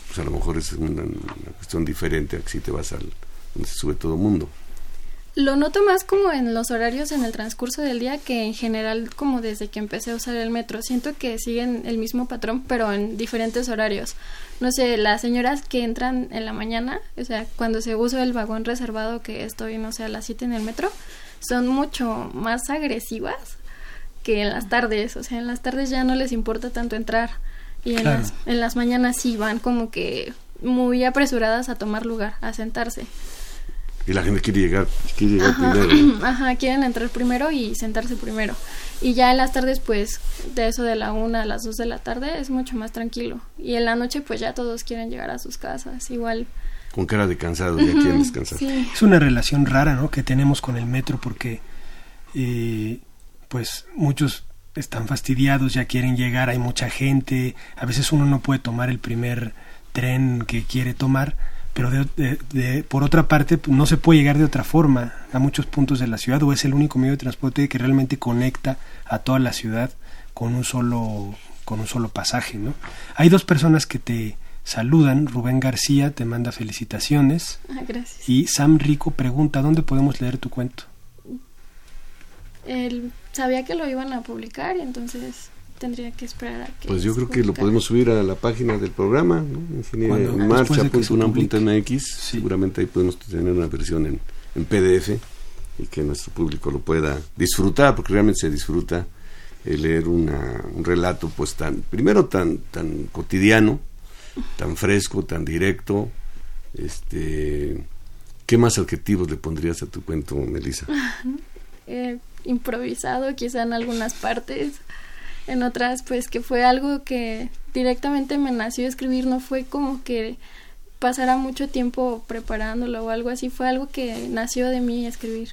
pues a lo mejor es una, una cuestión diferente a que si te vas al donde se sube todo el mundo. Lo noto más como en los horarios en el transcurso del día que en general como desde que empecé a usar el metro. Siento que siguen el mismo patrón pero en diferentes horarios. No sé, las señoras que entran en la mañana, o sea, cuando se usa el vagón reservado que estoy, no sé, a las 7 en el metro, son mucho más agresivas que en las tardes, o sea, en las tardes ya no les importa tanto entrar y en, las, en las mañanas sí van como que muy apresuradas a tomar lugar, a sentarse. Y la gente quiere llegar, quiere llegar primero. Ajá, quieren entrar primero y sentarse primero. Y ya en las tardes, pues, de eso de la una a las dos de la tarde es mucho más tranquilo. Y en la noche, pues ya todos quieren llegar a sus casas, igual. Con cara de cansado, ya quieren descansar. Es una relación rara, ¿no? Que tenemos con el metro porque, eh, pues, muchos están fastidiados, ya quieren llegar, hay mucha gente, a veces uno no puede tomar el primer tren que quiere tomar pero de, por otra parte no se puede llegar de otra forma a muchos puntos de la ciudad o es el único medio de transporte que realmente conecta a toda la ciudad con un solo con un solo pasaje ¿no? hay dos personas que te saludan Rubén García te manda felicitaciones ah, gracias. y Sam Rico pregunta dónde podemos leer tu cuento él sabía que lo iban a publicar y entonces tendría que esperar a que Pues yo creo que lo podemos subir a la página del programa, ¿no? marcha.unam.mx, seguramente ahí podemos tener una versión en, en, PDF y que nuestro público lo pueda disfrutar, porque realmente se disfruta el leer una, un relato pues tan, primero tan, tan cotidiano, tan fresco, tan directo, este... ¿Qué más adjetivos le pondrías a tu cuento, Melissa? eh, improvisado, quizá en algunas partes en otras pues que fue algo que directamente me nació escribir, no fue como que pasara mucho tiempo preparándolo o algo así, fue algo que nació de mí escribir.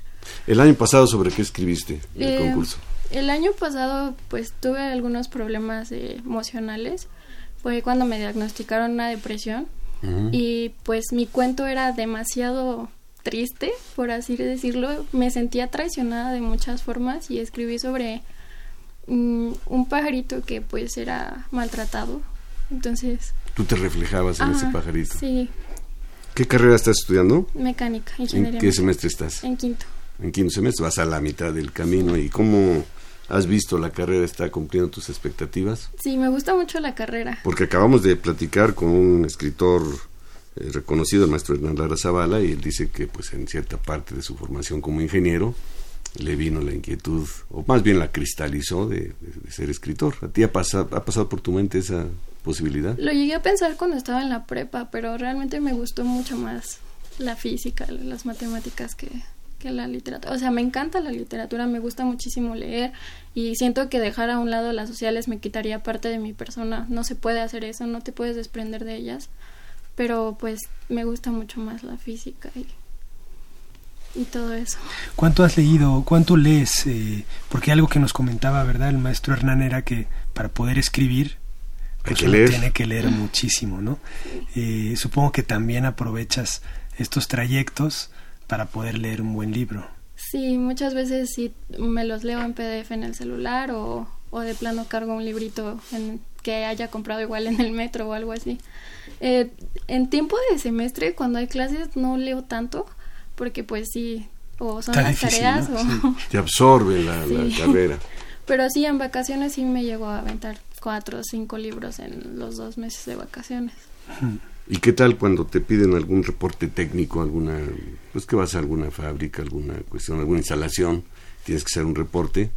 ¿El año pasado sobre qué escribiste el Eh, concurso? El año pasado pues tuve algunos problemas eh, emocionales, fue cuando me diagnosticaron una depresión y pues mi cuento era demasiado triste, por así decirlo, me sentía traicionada de muchas formas y escribí sobre mm, un pajarito que pues era maltratado. Entonces, Tú te reflejabas en ese pajarito. Sí, ¿Qué carrera estás estudiando? mecánica, ¿En ingeniería. qué mecánica. semestre estás? En quinto. En quinto semestre, vas a la mitad del camino. ¿Y cómo has visto la carrera? ¿Está cumpliendo tus expectativas? Sí, me gusta mucho la carrera. Porque acabamos de platicar con un escritor eh, reconocido, el maestro Hernán Lara Zavala, y él dice que pues en cierta parte de su formación como ingeniero le vino la inquietud, o más bien la cristalizó de, ser escritor. ¿A ti ha, pasa- ha pasado por tu mente esa posibilidad? Lo llegué a pensar cuando estaba en la prepa, pero realmente me gustó mucho más la física, las matemáticas que, que la literatura. O sea, me encanta la literatura, me gusta muchísimo leer y siento que dejar a un lado las sociales me quitaría parte de mi persona. No se puede hacer eso, no te puedes desprender de ellas, pero pues me gusta mucho más la física y, y todo eso. ¿Cuánto has leído? ¿Cuánto lees? Eh, porque algo que nos comentaba, ¿verdad? El maestro Hernán era que para poder escribir, Hay pues que leer. tiene que leer muchísimo, ¿no? Eh, supongo que también aprovechas estos trayectos para poder leer un buen libro. Sí, muchas veces sí me los leo en PDF en el celular o, o de plano cargo un librito en, que haya comprado igual en el metro o algo así. Eh, en tiempo de semestre, cuando hay clases, no leo tanto porque pues sí, o son Está las difícil, tareas ¿no? o... Te absorbe la, carrera. Pero sí, en vacaciones sí me llego a aventar cuatro o cinco libros en los dos meses de vacaciones. ¿Y qué tal cuando te piden algún reporte técnico, alguna, pues que vas a alguna fábrica, alguna cuestión, alguna instalación, tienes que hacer un reporte,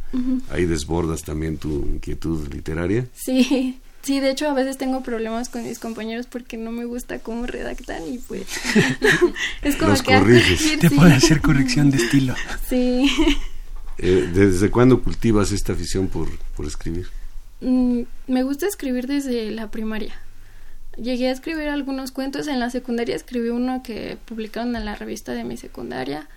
ahí desbordas también tu inquietud literaria? Sí, sí, de hecho a veces tengo problemas con mis compañeros porque no me gusta cómo redactan y pues es como Los que a corriges. corregir, Te sí. puede hacer corrección de estilo. Sí. Eh, ¿Desde cuándo cultivas esta afición por, por escribir? Mm, me gusta escribir desde la primaria. Llegué a escribir algunos cuentos. En la secundaria escribí uno que publicaron en la revista de mi secundaria.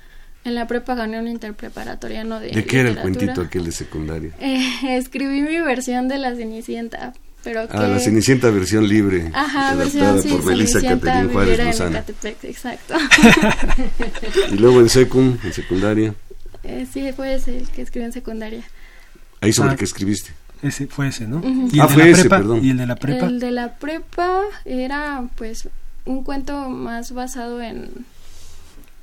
En la prepa gané un interpreparatoriano de. ¿De qué era el cuentito aquel de secundaria? Eh, escribí mi versión de La Cenicienta. Pero que... Ah, la Cenicienta versión libre, Ajá, adaptada versión sí, por Melissa Caterín Juárez Lozano. Exacto. Y luego en secum, en secundaria, Eh, sí, fue ese el que escribí en secundaria. ahí sobre Ah. qué escribiste. Ese fue ese, ¿no? Ujú. ¿Y el Ah, de fue la ese, prepa? perdón. ¿Y el de la prepa? El de la prepa era pues un cuento más basado en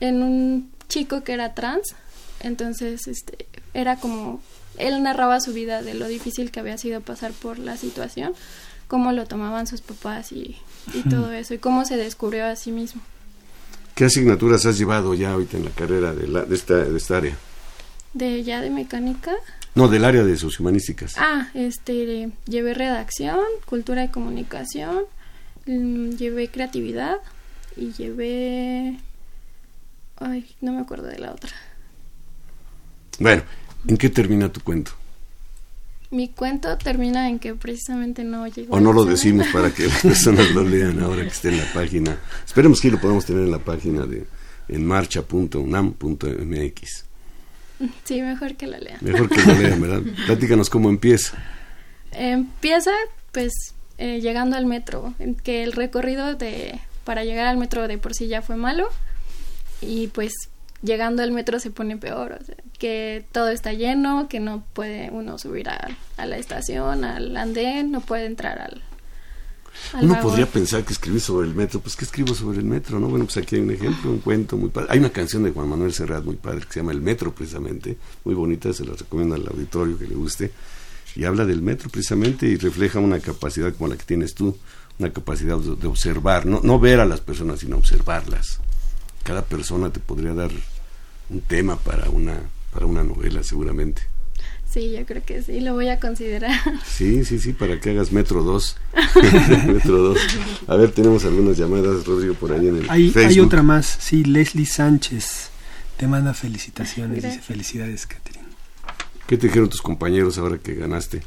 en un chico que era trans, entonces este era como él narraba su vida de lo difícil que había sido pasar por la situación, cómo lo tomaban sus papás y, y todo eso y cómo se descubrió a sí mismo. ¿Qué asignaturas has llevado ya ahorita en la carrera de, la, de, esta, de esta área? De ya de mecánica. No, del área de sociohumanísticas. Ah, este, llevé redacción, cultura y comunicación, mm, llevé creatividad y llevé... Ay, no me acuerdo de la otra. Bueno, ¿en qué termina tu cuento? Mi cuento termina en que precisamente no llegó. O no lo decimos para que las personas lo lean ahora que esté en la página. Esperemos que lo podamos tener en la página de en marcha.unam.mx. Sí, mejor que la lean. Mejor que lo lean, ¿verdad? Platícanos cómo empieza. Empieza, pues, eh, llegando al metro, que el recorrido de para llegar al metro de por sí ya fue malo y pues llegando al metro se pone peor, o sea, que todo está lleno, que no puede uno subir a, a la estación, al andén, no puede entrar al, al Uno vagón. podría pensar que escribir sobre el metro, pues ¿qué escribo sobre el metro? no Bueno, pues aquí hay un ejemplo, un cuento muy padre. Hay una canción de Juan Manuel Serrat muy padre que se llama El Metro, precisamente, muy bonita, se la recomiendo al auditorio que le guste, y habla del metro precisamente y refleja una capacidad como la que tienes tú, una capacidad de de observar, no, no ver a las personas, sino observarlas. Cada persona te podría dar un tema para una, para una novela, seguramente. Sí, yo creo que sí, lo voy a considerar. Sí, sí, sí, para que hagas Metro 2. Metro 2. A ver, tenemos algunas llamadas, Rodrigo, por ahí en el Hay, Facebook. hay otra más, sí, Leslie Sánchez te manda felicitaciones, dice felicidades, Catherine. ¿Qué te dijeron tus compañeros ahora que ganaste?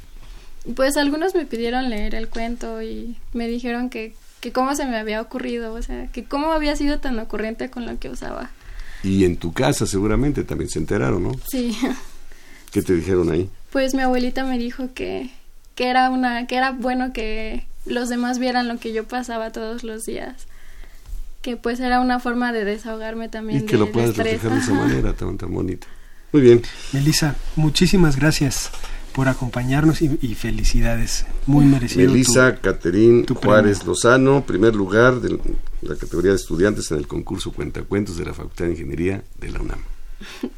Pues algunos me pidieron leer el cuento y me dijeron que, que cómo se me había ocurrido, o sea, que cómo había sido tan ocurrente con lo que usaba. Y en tu casa seguramente también se enteraron, ¿no? Sí, ¿Qué te dijeron ahí? pues mi abuelita me dijo que, que era una, que era bueno que los demás vieran lo que yo pasaba todos los días. Que pues era una forma de desahogarme también. Y que de- lo puedas reflejar de esa manera tan, tan bonita. Muy bien. Melissa, muchísimas gracias por acompañarnos y, y felicidades, muy merecido. Melissa Caterín Juárez premio. Lozano, primer lugar de la categoría de estudiantes en el concurso Cuentacuentos de la Facultad de Ingeniería de la UNAM.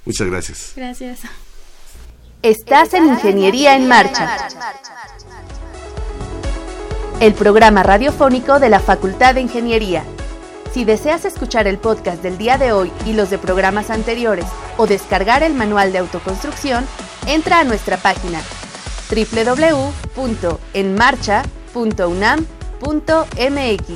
Muchas gracias. Gracias. Estás en Ingeniería en Marcha, el programa radiofónico de la Facultad de Ingeniería. Si deseas escuchar el podcast del día de hoy y los de programas anteriores o descargar el manual de autoconstrucción, entra a nuestra página www.enmarcha.unam.mx.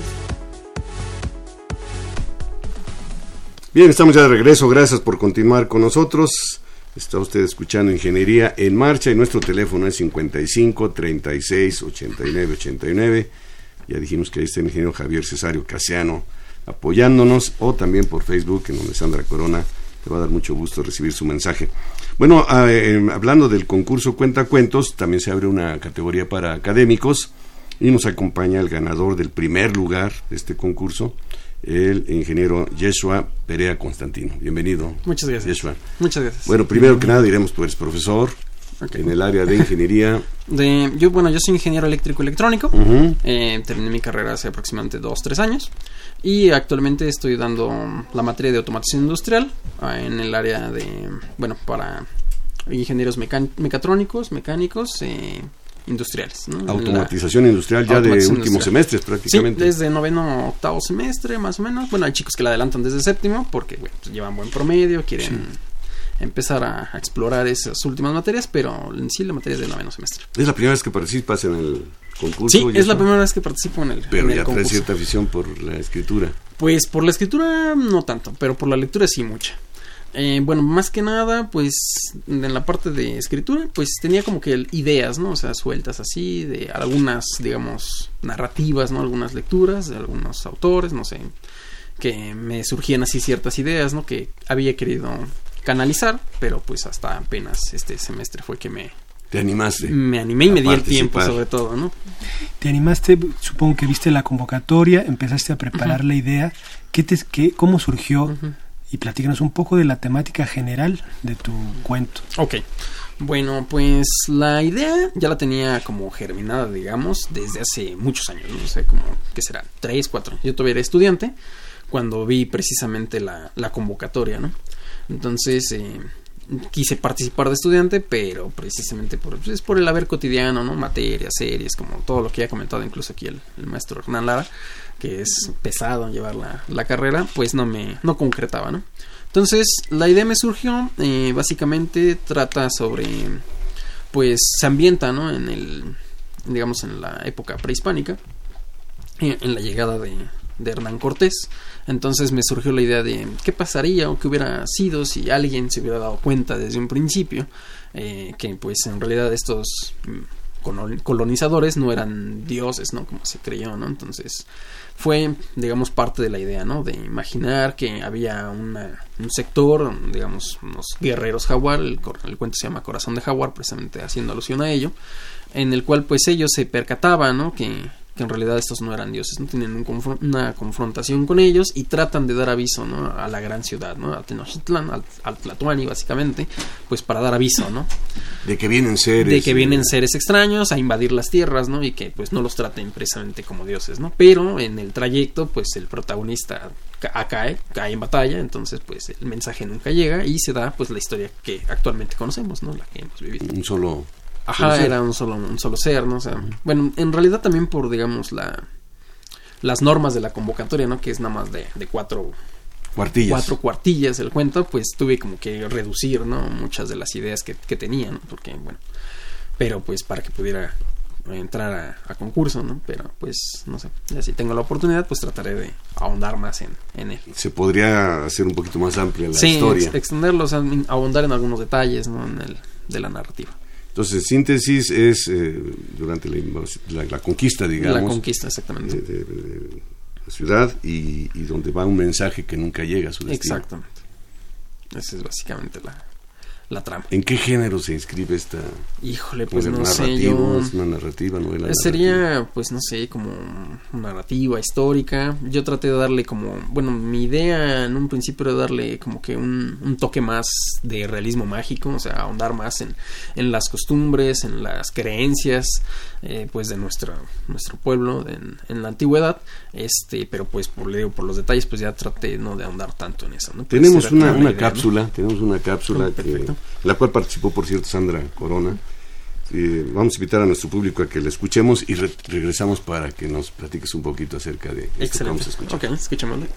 Bien, estamos ya de regreso. Gracias por continuar con nosotros. Está usted escuchando Ingeniería en Marcha y nuestro teléfono es 55 36 89 89. Ya dijimos que ahí está el ingeniero Javier Cesario Casiano apoyándonos o también por Facebook en donde Sandra Corona te va a dar mucho gusto recibir su mensaje. Bueno, ah, eh, hablando del concurso Cuentacuentos, también se abre una categoría para académicos y nos acompaña el ganador del primer lugar de este concurso, el ingeniero Yeshua Perea Constantino. Bienvenido. Muchas gracias. Yeshua. Muchas gracias. Bueno, primero que nada diremos, tú eres profesor En el área de ingeniería. De, yo, bueno, yo soy ingeniero eléctrico electrónico. Eh, terminé mi carrera hace aproximadamente 2-3 años. Y actualmente estoy dando la materia de automatización industrial ah, en el área de, bueno, para ingenieros mecatrónicos, mecánicos, eh, industriales. ¿no? La- Automatización industrial ya de últimos semestres Sí, prácticamente. desde noveno octavo semestre, más o menos. Bueno, hay chicos que la adelantan desde séptimo porque bueno, pues llevan buen promedio, quieren empezar a, a explorar esas últimas materias, pero en sí la materia es de noveno semestre. Es la primera vez que participas en el concurso. Sí, es la primera vez que participo en el, Pero en el ya traes concurso. cierta afición por la escritura. Pues por la escritura no tanto, pero por la lectura sí mucha. Eh, bueno, más que nada, pues en la parte de escritura, pues tenía como que ideas, ¿no? O sea, sueltas así, de algunas, digamos, narrativas, ¿no? Algunas lecturas de algunos autores, no sé, que me surgían así ciertas ideas, ¿no? Que había querido canalizar, pero pues hasta apenas este semestre fue que me, Te animaste. me animé y me di el tiempo, sobre todo, ¿no? Te animaste, supongo que viste la convocatoria, empezaste a preparar la idea. ¿Qué te, qué, ¿Cómo surgió? Y platícanos un poco de la temática general de tu cuento. Ok. Bueno, pues la idea ya la tenía como germinada, digamos, desde hace muchos años, no sé, como, ¿qué será? Tres, cuatro. Yo todavía era estudiante cuando vi precisamente la, la convocatoria, ¿no? Entonces, eh, quise participar de estudiante, pero precisamente por, pues, por el haber cotidiano, ¿no? Materias, series, como todo lo que ya ha comentado incluso aquí el, el maestro Hernán Lara, que es pesado llevar la, la carrera, pues no me, no concretaba, ¿no? Entonces, la idea me surgió, eh, básicamente trata sobre, pues se ambienta, ¿no? En el, digamos, en la época prehispánica, eh, en la llegada de, de Hernán Cortés. Entonces me surgió la idea de qué pasaría o qué hubiera sido si alguien se hubiera dado cuenta desde un principio eh, que pues en realidad estos mm, colonizadores no eran dioses, ¿no? Como se creyó, ¿no? Entonces fue, digamos, parte de la idea, ¿no? De imaginar que había una, un sector, digamos, unos guerreros jaguar, el, el, cuento se llama Corazón de Jaguar, precisamente haciendo alusión a ello, en el cual pues ellos se percataban, ¿no? Que que en realidad estos no eran dioses, no tienen una confrontación con ellos y tratan de dar aviso ¿no? a la gran ciudad, ¿no? a Tenochtitlan, al, al, Tlatuani básicamente, pues para dar aviso, ¿no? De que vienen seres. De que vienen seres extraños a invadir las tierras, ¿no? Y que pues no los traten precisamente como dioses, ¿no? Pero en el trayecto, pues el protagonista cae, cae en batalla, entonces pues el mensaje nunca llega y se da pues la historia que actualmente conocemos, ¿no? La que hemos vivido. Un solo Ajá, era un solo, un solo ser, ¿no? O sea, bueno, en realidad también por, digamos, la las normas de la convocatoria, ¿no? Que es nada más de, de cuatro cuartillas. cuatro cuartillas el cuento, pues tuve como que reducir, ¿no? Muchas de las ideas que, que tenía, ¿no? Porque, bueno, pero pues para que pudiera entrar a, concurso, ¿no? Pero pues, no sé, ya si tengo la oportunidad, pues trataré de ahondar más en, en él. Se podría hacer un poquito más amplia la historia. Sí, extenderlo, o sea, ahondar en algunos detalles, ¿no? En el, de la narrativa. Entonces, síntesis es eh, durante la, la, conquista, digamos. La conquista, exactamente. De, de, de la ciudad y, y, donde va un mensaje que nunca llega a su destino. Exactamente. Esa es básicamente la, la trama. ¿En qué género se inscribe esta? Híjole, pues no sé yo. ¿Es una narrativa, novela? Sería, narrativa? pues no sé, como narrativa histórica. Yo traté de darle como, bueno, mi idea en un principio era darle como que un, un toque más de realismo mágico, o sea, ahondar más en, en las costumbres, en las creencias, eh, pues de nuestro, nuestro pueblo en, en, la antigüedad. Este, pero pues por, leo por los detalles, pues ya traté no de ahondar tanto en eso. ¿no? Pues tenemos una, una idea, cápsula, ¿no? tenemos una cápsula oh, que la cual participó, por cierto, Sandra Corona. Eh, vamos a invitar a nuestro público a que la escuchemos y re regresamos para que nos platiques un poquito acerca de esto Excelente. que vamos a escuchar. Ok, escuchémosle.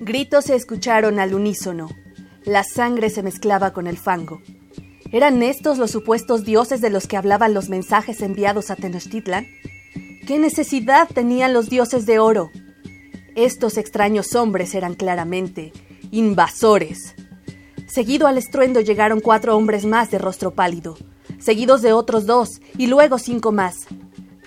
Gritos se escucharon al unísono. La sangre se mezclaba con el fango. ¿Eran estos los supuestos dioses de los que hablaban los mensajes enviados a Tenochtitlan? ¿Qué necesidad tenían los dioses de oro? Estos extraños hombres eran claramente invasores. Seguido al estruendo llegaron cuatro hombres más de rostro pálido, seguidos de otros dos y luego cinco más.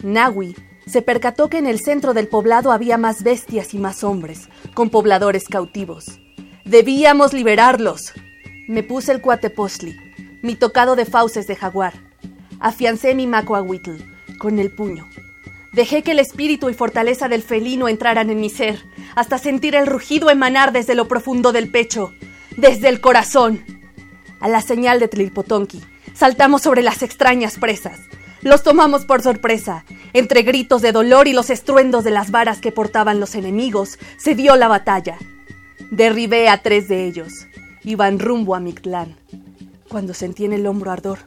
Nahui se percató que en el centro del poblado había más bestias y más hombres, con pobladores cautivos. Debíamos liberarlos. Me puse el cuatepostli, mi tocado de fauces de jaguar. Afiancé mi macuahuitl con el puño. Dejé que el espíritu y fortaleza del felino entraran en mi ser, hasta sentir el rugido emanar desde lo profundo del pecho, desde el corazón. A la señal de Tlilpotonki, saltamos sobre las extrañas presas. Los tomamos por sorpresa. Entre gritos de dolor y los estruendos de las varas que portaban los enemigos, se dio la batalla. Derribé a tres de ellos. Iban rumbo a Mictlán. Cuando sentí en el hombro ardor,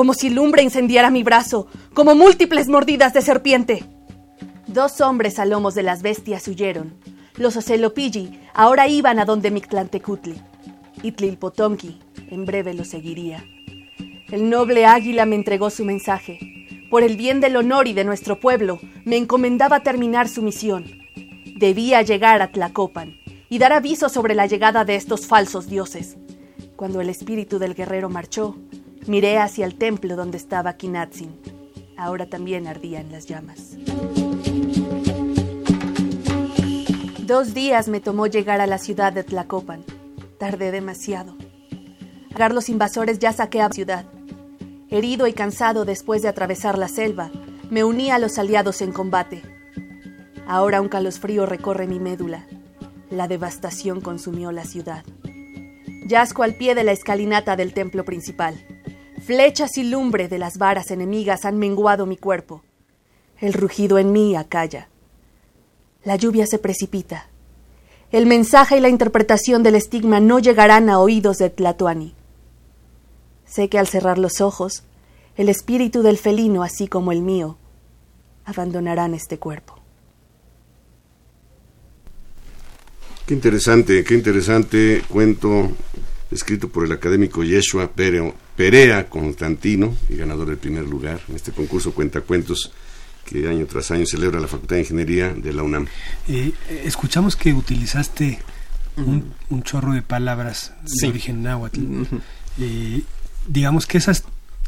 como si lumbre incendiara mi brazo, como múltiples mordidas de serpiente. Dos hombres a lomos de las bestias huyeron. Los Ocelopilli ahora iban a donde Mictlantecutli. Y en breve lo seguiría. El noble águila me entregó su mensaje. Por el bien del honor y de nuestro pueblo, me encomendaba terminar su misión. Debía llegar a Tlacopan y dar aviso sobre la llegada de estos falsos dioses. Cuando el espíritu del guerrero marchó, miré hacia el templo donde estaba Kinatzin. Ahora también ardía en las llamas. Dos días me tomó llegar a la ciudad de Tlacopan. Tardé demasiado. Agar los invasores ya saqué a la ciudad. Herido y cansado después de atravesar la selva, me uní a los aliados en combate. Ahora un calosfrío recorre mi médula. La devastación consumió la ciudad. Yazco al pie de la escalinata del templo principal. Flechas y lumbre de las varas enemigas han menguado mi cuerpo. El rugido en mí acalla. La lluvia se precipita. El mensaje y la interpretación del estigma no llegarán a oídos de Tlatoani. Sé que al cerrar los ojos, el espíritu del felino, así como el mío, abandonarán este cuerpo. Qué interesante, qué interesante cuento escrito por el académico Yeshua Perea Constantino y ganador del primer lugar en este concurso Cuentacuentos que año tras año celebra la Facultad de Ingeniería de la UNAM. Eh, escuchamos que utilizaste un, chorro de palabras de origen náhuatl. Eh, digamos que esas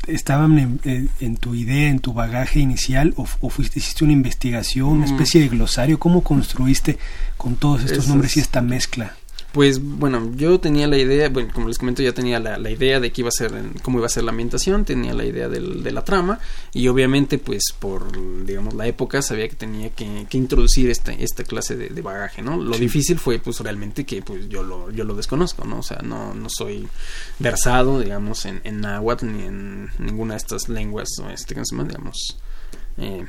estaban en, tu idea, en tu bagaje inicial, o, fuiste, hiciste una investigación, una especie de glosario, ¿cómo construiste con todos estos nombres y esta mezcla? Pues bueno, yo tenía la idea, bueno, como les comento, ya tenía la, idea de que iba a ser, cómo iba a ser la ambientación, tenía la idea del, de la trama y obviamente pues por, digamos, la época sabía que tenía que, introducir esta, esta clase de, bagaje, ¿no? Lo difícil fue pues realmente que pues yo lo, yo lo desconozco, ¿no? O sea, no, no soy versado, digamos, en, en náhuatl ni en ninguna de estas lenguas, este, ¿cómo se llama? Digamos, eh,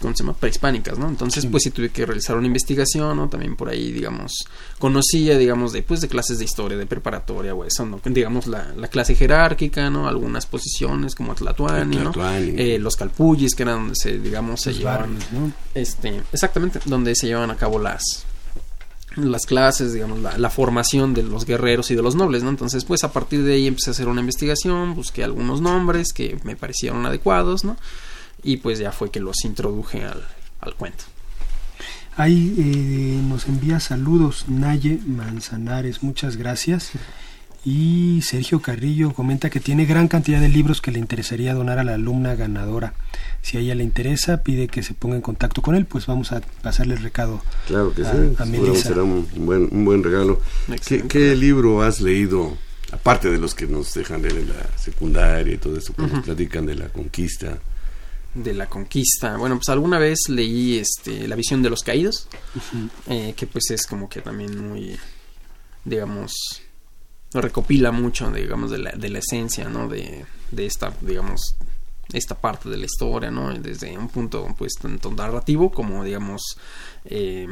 ¿cómo se llama? prehispánicas, ¿no? Entonces, pues sí tuve que realizar una investigación, ¿no? También por ahí, digamos, conocía, digamos, de, pues, de clases de historia, de preparatoria o eso, ¿no? Digamos, la, la clase jerárquica, ¿no? Algunas posiciones como Tlatuani, ¿no? Eh, los calpullis, que eran donde se, digamos, se llevaban, este, exactamente, donde se llevaban a cabo las, las clases, digamos, la, la, formación de los guerreros y de los nobles, ¿no? Entonces, pues a partir de ahí empecé a hacer una investigación, busqué algunos nombres que me parecieron adecuados, ¿no? Y pues ya fue que los introduje al, al cuento. Ahí eh, nos envía saludos Naye Manzanares, muchas gracias. Y Sergio Carrillo comenta que tiene gran cantidad de libros que le interesaría donar a la alumna ganadora. Si a ella le interesa, pide que se ponga en contacto con él, pues vamos a pasarle el recado. Claro que sí, será un buen, un buen regalo. ¿Qué, libro has leído, aparte de los que nos dejan leer en la secundaria y todo eso, que nos platican de la conquista? De la conquista. Bueno, pues alguna vez leí este La visión de los caídos, eh, que pues es como que también muy, digamos, recopila mucho, digamos, de la, de la esencia, ¿no? De, de esta, digamos, esta parte de la historia, ¿no? Desde un punto, pues, tanto narrativo como, digamos, eh,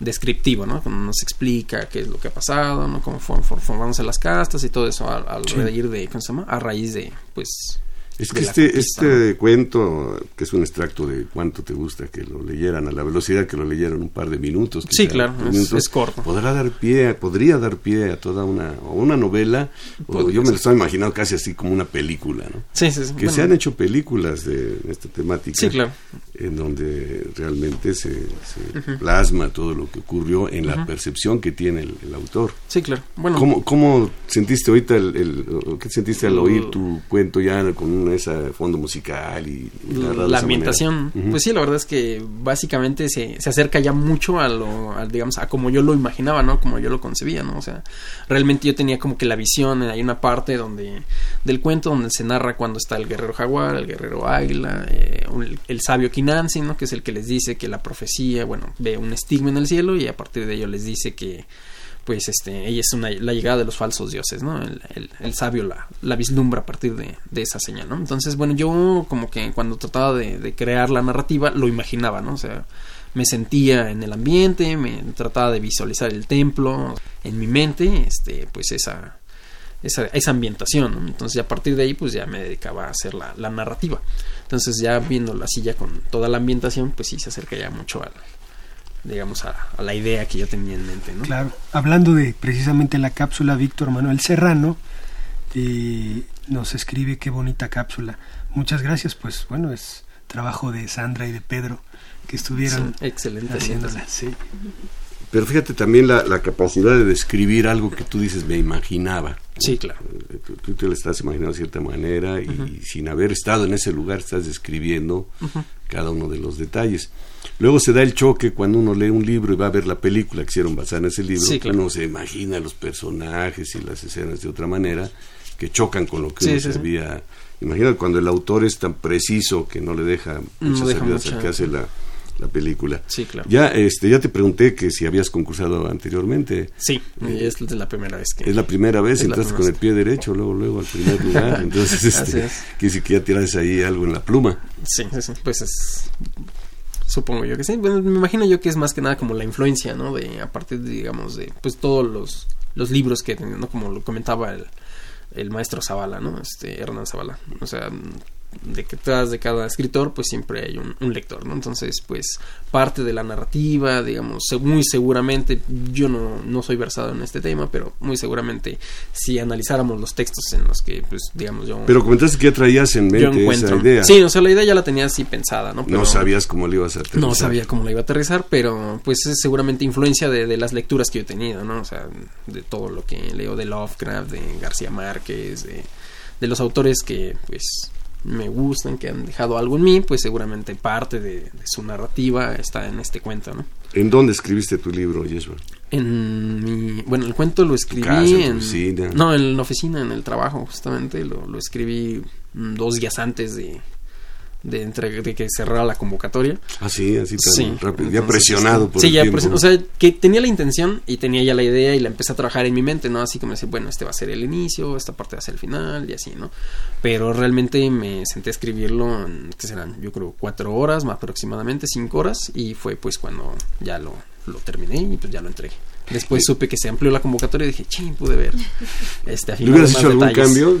descriptivo, ¿no? Cuando nos explica qué es lo que ha pasado, ¿no? Cómo formándose las castas y todo eso al, al de, ¿cómo se llama? A raíz de, pues, es que este, este cuento, que es un extracto de cuánto te gusta que lo leyeran a la velocidad que lo leyeron un par de minutos. Sí, claro, es, corto. Podrá dar pie, podría dar pie a toda una, o una novela, o yo me lo estaba imaginando casi así como una película, ¿no? Sí, sí, sí. Que se han hecho películas de esta temática. Sí, claro. En donde realmente se, plasma todo lo que ocurrió en la percepción que tiene el, autor. Sí, claro. Bueno. ¿Cómo, cómo sentiste ahorita, el, el, qué sentiste al oír tu cuento ya con un ese fondo musical y, la, ambientación. Pues sí, la verdad es que básicamente se, se acerca ya mucho a lo, digamos, a como yo lo imaginaba, ¿no? Como yo lo concebía, ¿no? O sea, realmente yo tenía como que la visión, hay una parte donde, del cuento donde se narra cuando está el guerrero jaguar, el guerrero águila, eh, el, sabio Kinansi, ¿no? Que es el que les dice que la profecía, bueno, ve un estigma en el cielo y a partir de ello les dice que pues este, ella es una, la llegada de los falsos dioses, ¿no? El, sabio la, la, vislumbra a partir de, esa señal, ¿no? Entonces, bueno, yo como que cuando trataba de, crear la narrativa lo imaginaba, ¿no? O sea, me sentía en el ambiente, me trataba de visualizar el templo en mi mente, este, pues esa, esa, esa ambientación, ¿no? Entonces, a partir de ahí, pues ya me dedicaba a hacer la, la narrativa. Entonces, ya viendo la silla con toda la ambientación, pues sí se acerca ya mucho al, digamos, a, la idea que yo tenía en mente. ¿no? Claro, hablando de precisamente la cápsula, Víctor Manuel Serrano eh, nos escribe qué bonita cápsula. Muchas gracias, pues bueno, es trabajo de Sandra y de Pedro que estuvieron excelente haciéndola. Sí. Pero fíjate también la, capacidad de describir algo que tú dices, me imaginaba. Sí, claro. Eh, tú, te lo estás imaginando de cierta manera y sin haber estado en ese lugar estás describiendo cada uno de los detalles. Luego se da el choque cuando uno lee un libro y va a ver la película que hicieron basada en ese libro, uno se imagina los personajes y las escenas de otra manera que chocan con lo que uno se había Imagina cuando el autor es tan preciso que no le deja muchas salidas al que hace la, la película. Sí, claro. Ya, este, ya te pregunté que si habías concursado anteriormente. Sí, es la primera vez que. Es la primera vez, entonces con el pie derecho, luego, luego al primer lugar. Entonces, este, quiere que ya tiras ahí algo en la pluma. Sí, sí, pues es Supongo yo que sí. Bueno, me imagino yo que es más que nada como la influencia, ¿no? De, a partir, de, digamos, de pues todos los, los libros que, ¿no? Como lo comentaba el, el maestro Zavala, ¿no? Este, Hernán Zavala. O sea, de que detrás de cada escritor pues siempre hay un, un, lector, ¿no? Entonces pues parte de la narrativa, digamos, muy seguramente, yo no, no soy versado en este tema, pero muy seguramente si analizáramos los textos en los que pues digamos yo... Pero comentaste que ya traías en mente esa idea. Sí, o sea, la idea ya la tenía así pensada, ¿no? Pero no sabías cómo la ibas a aterrizar. No sabía cómo la iba a aterrizar, pero pues es seguramente influencia de, de las lecturas que yo he tenido, ¿no? O sea, de todo lo que leo de Lovecraft, de García Márquez, de, de los autores que pues me gustan, que han dejado algo en mí, pues seguramente parte de, de, su narrativa está en este cuento, ¿no? ¿En dónde escribiste tu libro, Yeshua? En mi, bueno, el cuento lo escribí casa, en, oficina. no, en la oficina, en el trabajo, justamente, lo, lo escribí dos días antes de, de, entre, de que cerrara la convocatoria. Ah, sí, así tan Sí, rápido. Ya presionado este, por Sí, el ya tiempo. presionado. O sea, que tenía la intención y tenía ya la idea y la empecé a trabajar en mi mente, ¿no? Así como decir, bueno, este va a ser el inicio, esta parte va a ser el final y así, ¿no? Pero realmente me senté a escribirlo en, ¿qué serán? Yo creo cuatro horas, más aproximadamente cinco horas y fue pues cuando ya lo, lo terminé y pues ya lo entregué. Después supe que se amplió la convocatoria y dije, ching, pude ver. Este, ¿Le hubieras hecho algún detalles". cambio?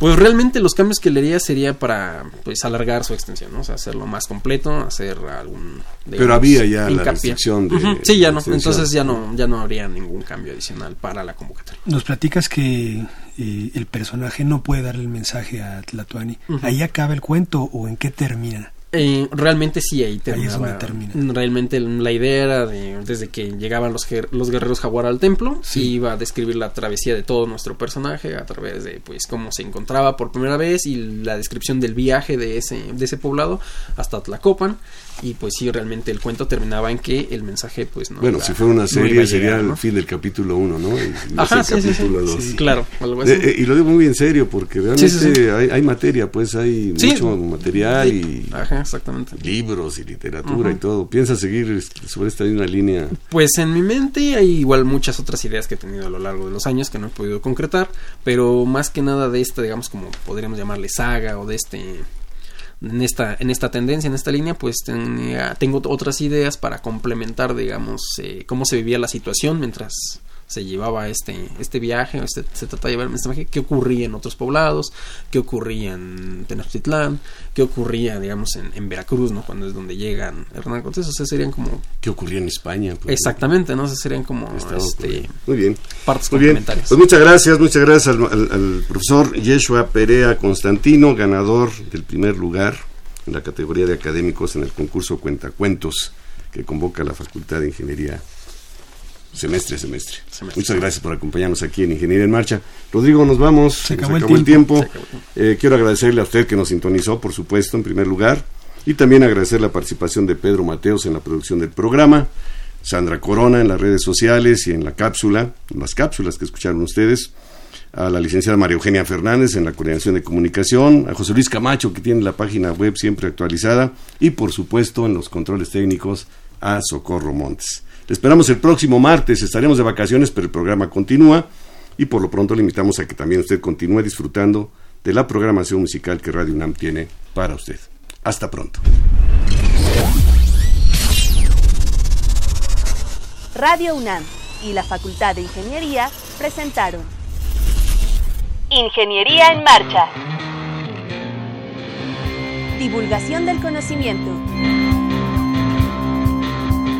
Pues realmente los cambios que le haría sería para pues alargar su extensión, ¿no? O sea, hacerlo más completo, hacer algún Pero digamos, había ya la restricción de- Sí, ya no, extensión. entonces ya no ya no habría ningún cambio adicional para la convocatoria. Nos platicas que eh, el personaje no puede darle el mensaje a Tlatuani. Ujú. ¿Ahí acaba el cuento o en qué termina? Eh, realmente sí, ahí terminaba. termina. Realmente la idea era de, desde que llegaban los, los guerreros jaguar al templo, Sí. iba a describir la travesía de todo nuestro personaje a través de pues cómo se encontraba por primera vez y la descripción del viaje de ese, de ese poblado hasta Tlacopan. Y pues sí, realmente el cuento terminaba en que el mensaje pues no Bueno, iba- si fuera una serie sería el fin del capítulo 1, ¿no? No Ajá, el sí, capítulo 2. Sí, claro, algo así. Eh, eh, y lo digo muy en serio porque realmente. Hay, hay materia, pues hay mucho material y Ajá, exactamente. libros y literatura y todo. ¿Piensas seguir este, sobre esta misma línea? Pues en mi mente hay igual muchas otras ideas que he tenido a lo largo de los años que no he podido concretar, pero más que nada de esta, digamos, como podríamos llamarle saga o de este en esta en esta tendencia, en esta línea, pues tengo otras ideas para complementar, digamos, eh, cómo se vivía la situación mientras se llevaba este este viaje, este, se trataba de llevar este viaje, qué ocurría en otros poblados, qué ocurría en Tenochtitlán, qué ocurría, digamos, en, en Veracruz, ¿no? Cuando es donde llegan Hernán Cortés, o sea, serían como ¿Qué ocurría en España? Pues, Exactamente, ¿no? O sea, serían como este. Muy bien. partes Muy bien. Pues muchas gracias, muchas gracias al, al- al profesor Yeshua Perea Constantino, ganador del primer lugar en la categoría de académicos en el concurso Cuentacuentos que convoca la Facultad de Ingeniería semestre a semestre. Semestre. Muchas gracias por acompañarnos aquí en Ingeniería en Marcha. Rodrigo, nos vamos. Se nos acabó el el tiempo. tiempo. Se acabó el tiempo. Eh, quiero agradecerle a usted que nos sintonizó, por supuesto, en primer lugar, y también agradecer la participación de Pedro Mateos en la producción del programa, Sandra Corona en las redes sociales y en la cápsula, en las cápsulas que escucharon ustedes, a la licenciada María Eugenia Fernández en la coordinación de comunicación, a José Luis Camacho que tiene la página web siempre actualizada y por supuesto en los controles técnicos a Socorro Montes. Esperamos el próximo martes, estaremos de vacaciones pero el programa continúa y por lo pronto le invitamos a que también usted continúe disfrutando de la programación musical que Radio UNAM tiene para usted. Hasta pronto. Radio UNAM y la Facultad de Ingeniería presentaron Ingeniería en Marcha. Divulgación del conocimiento.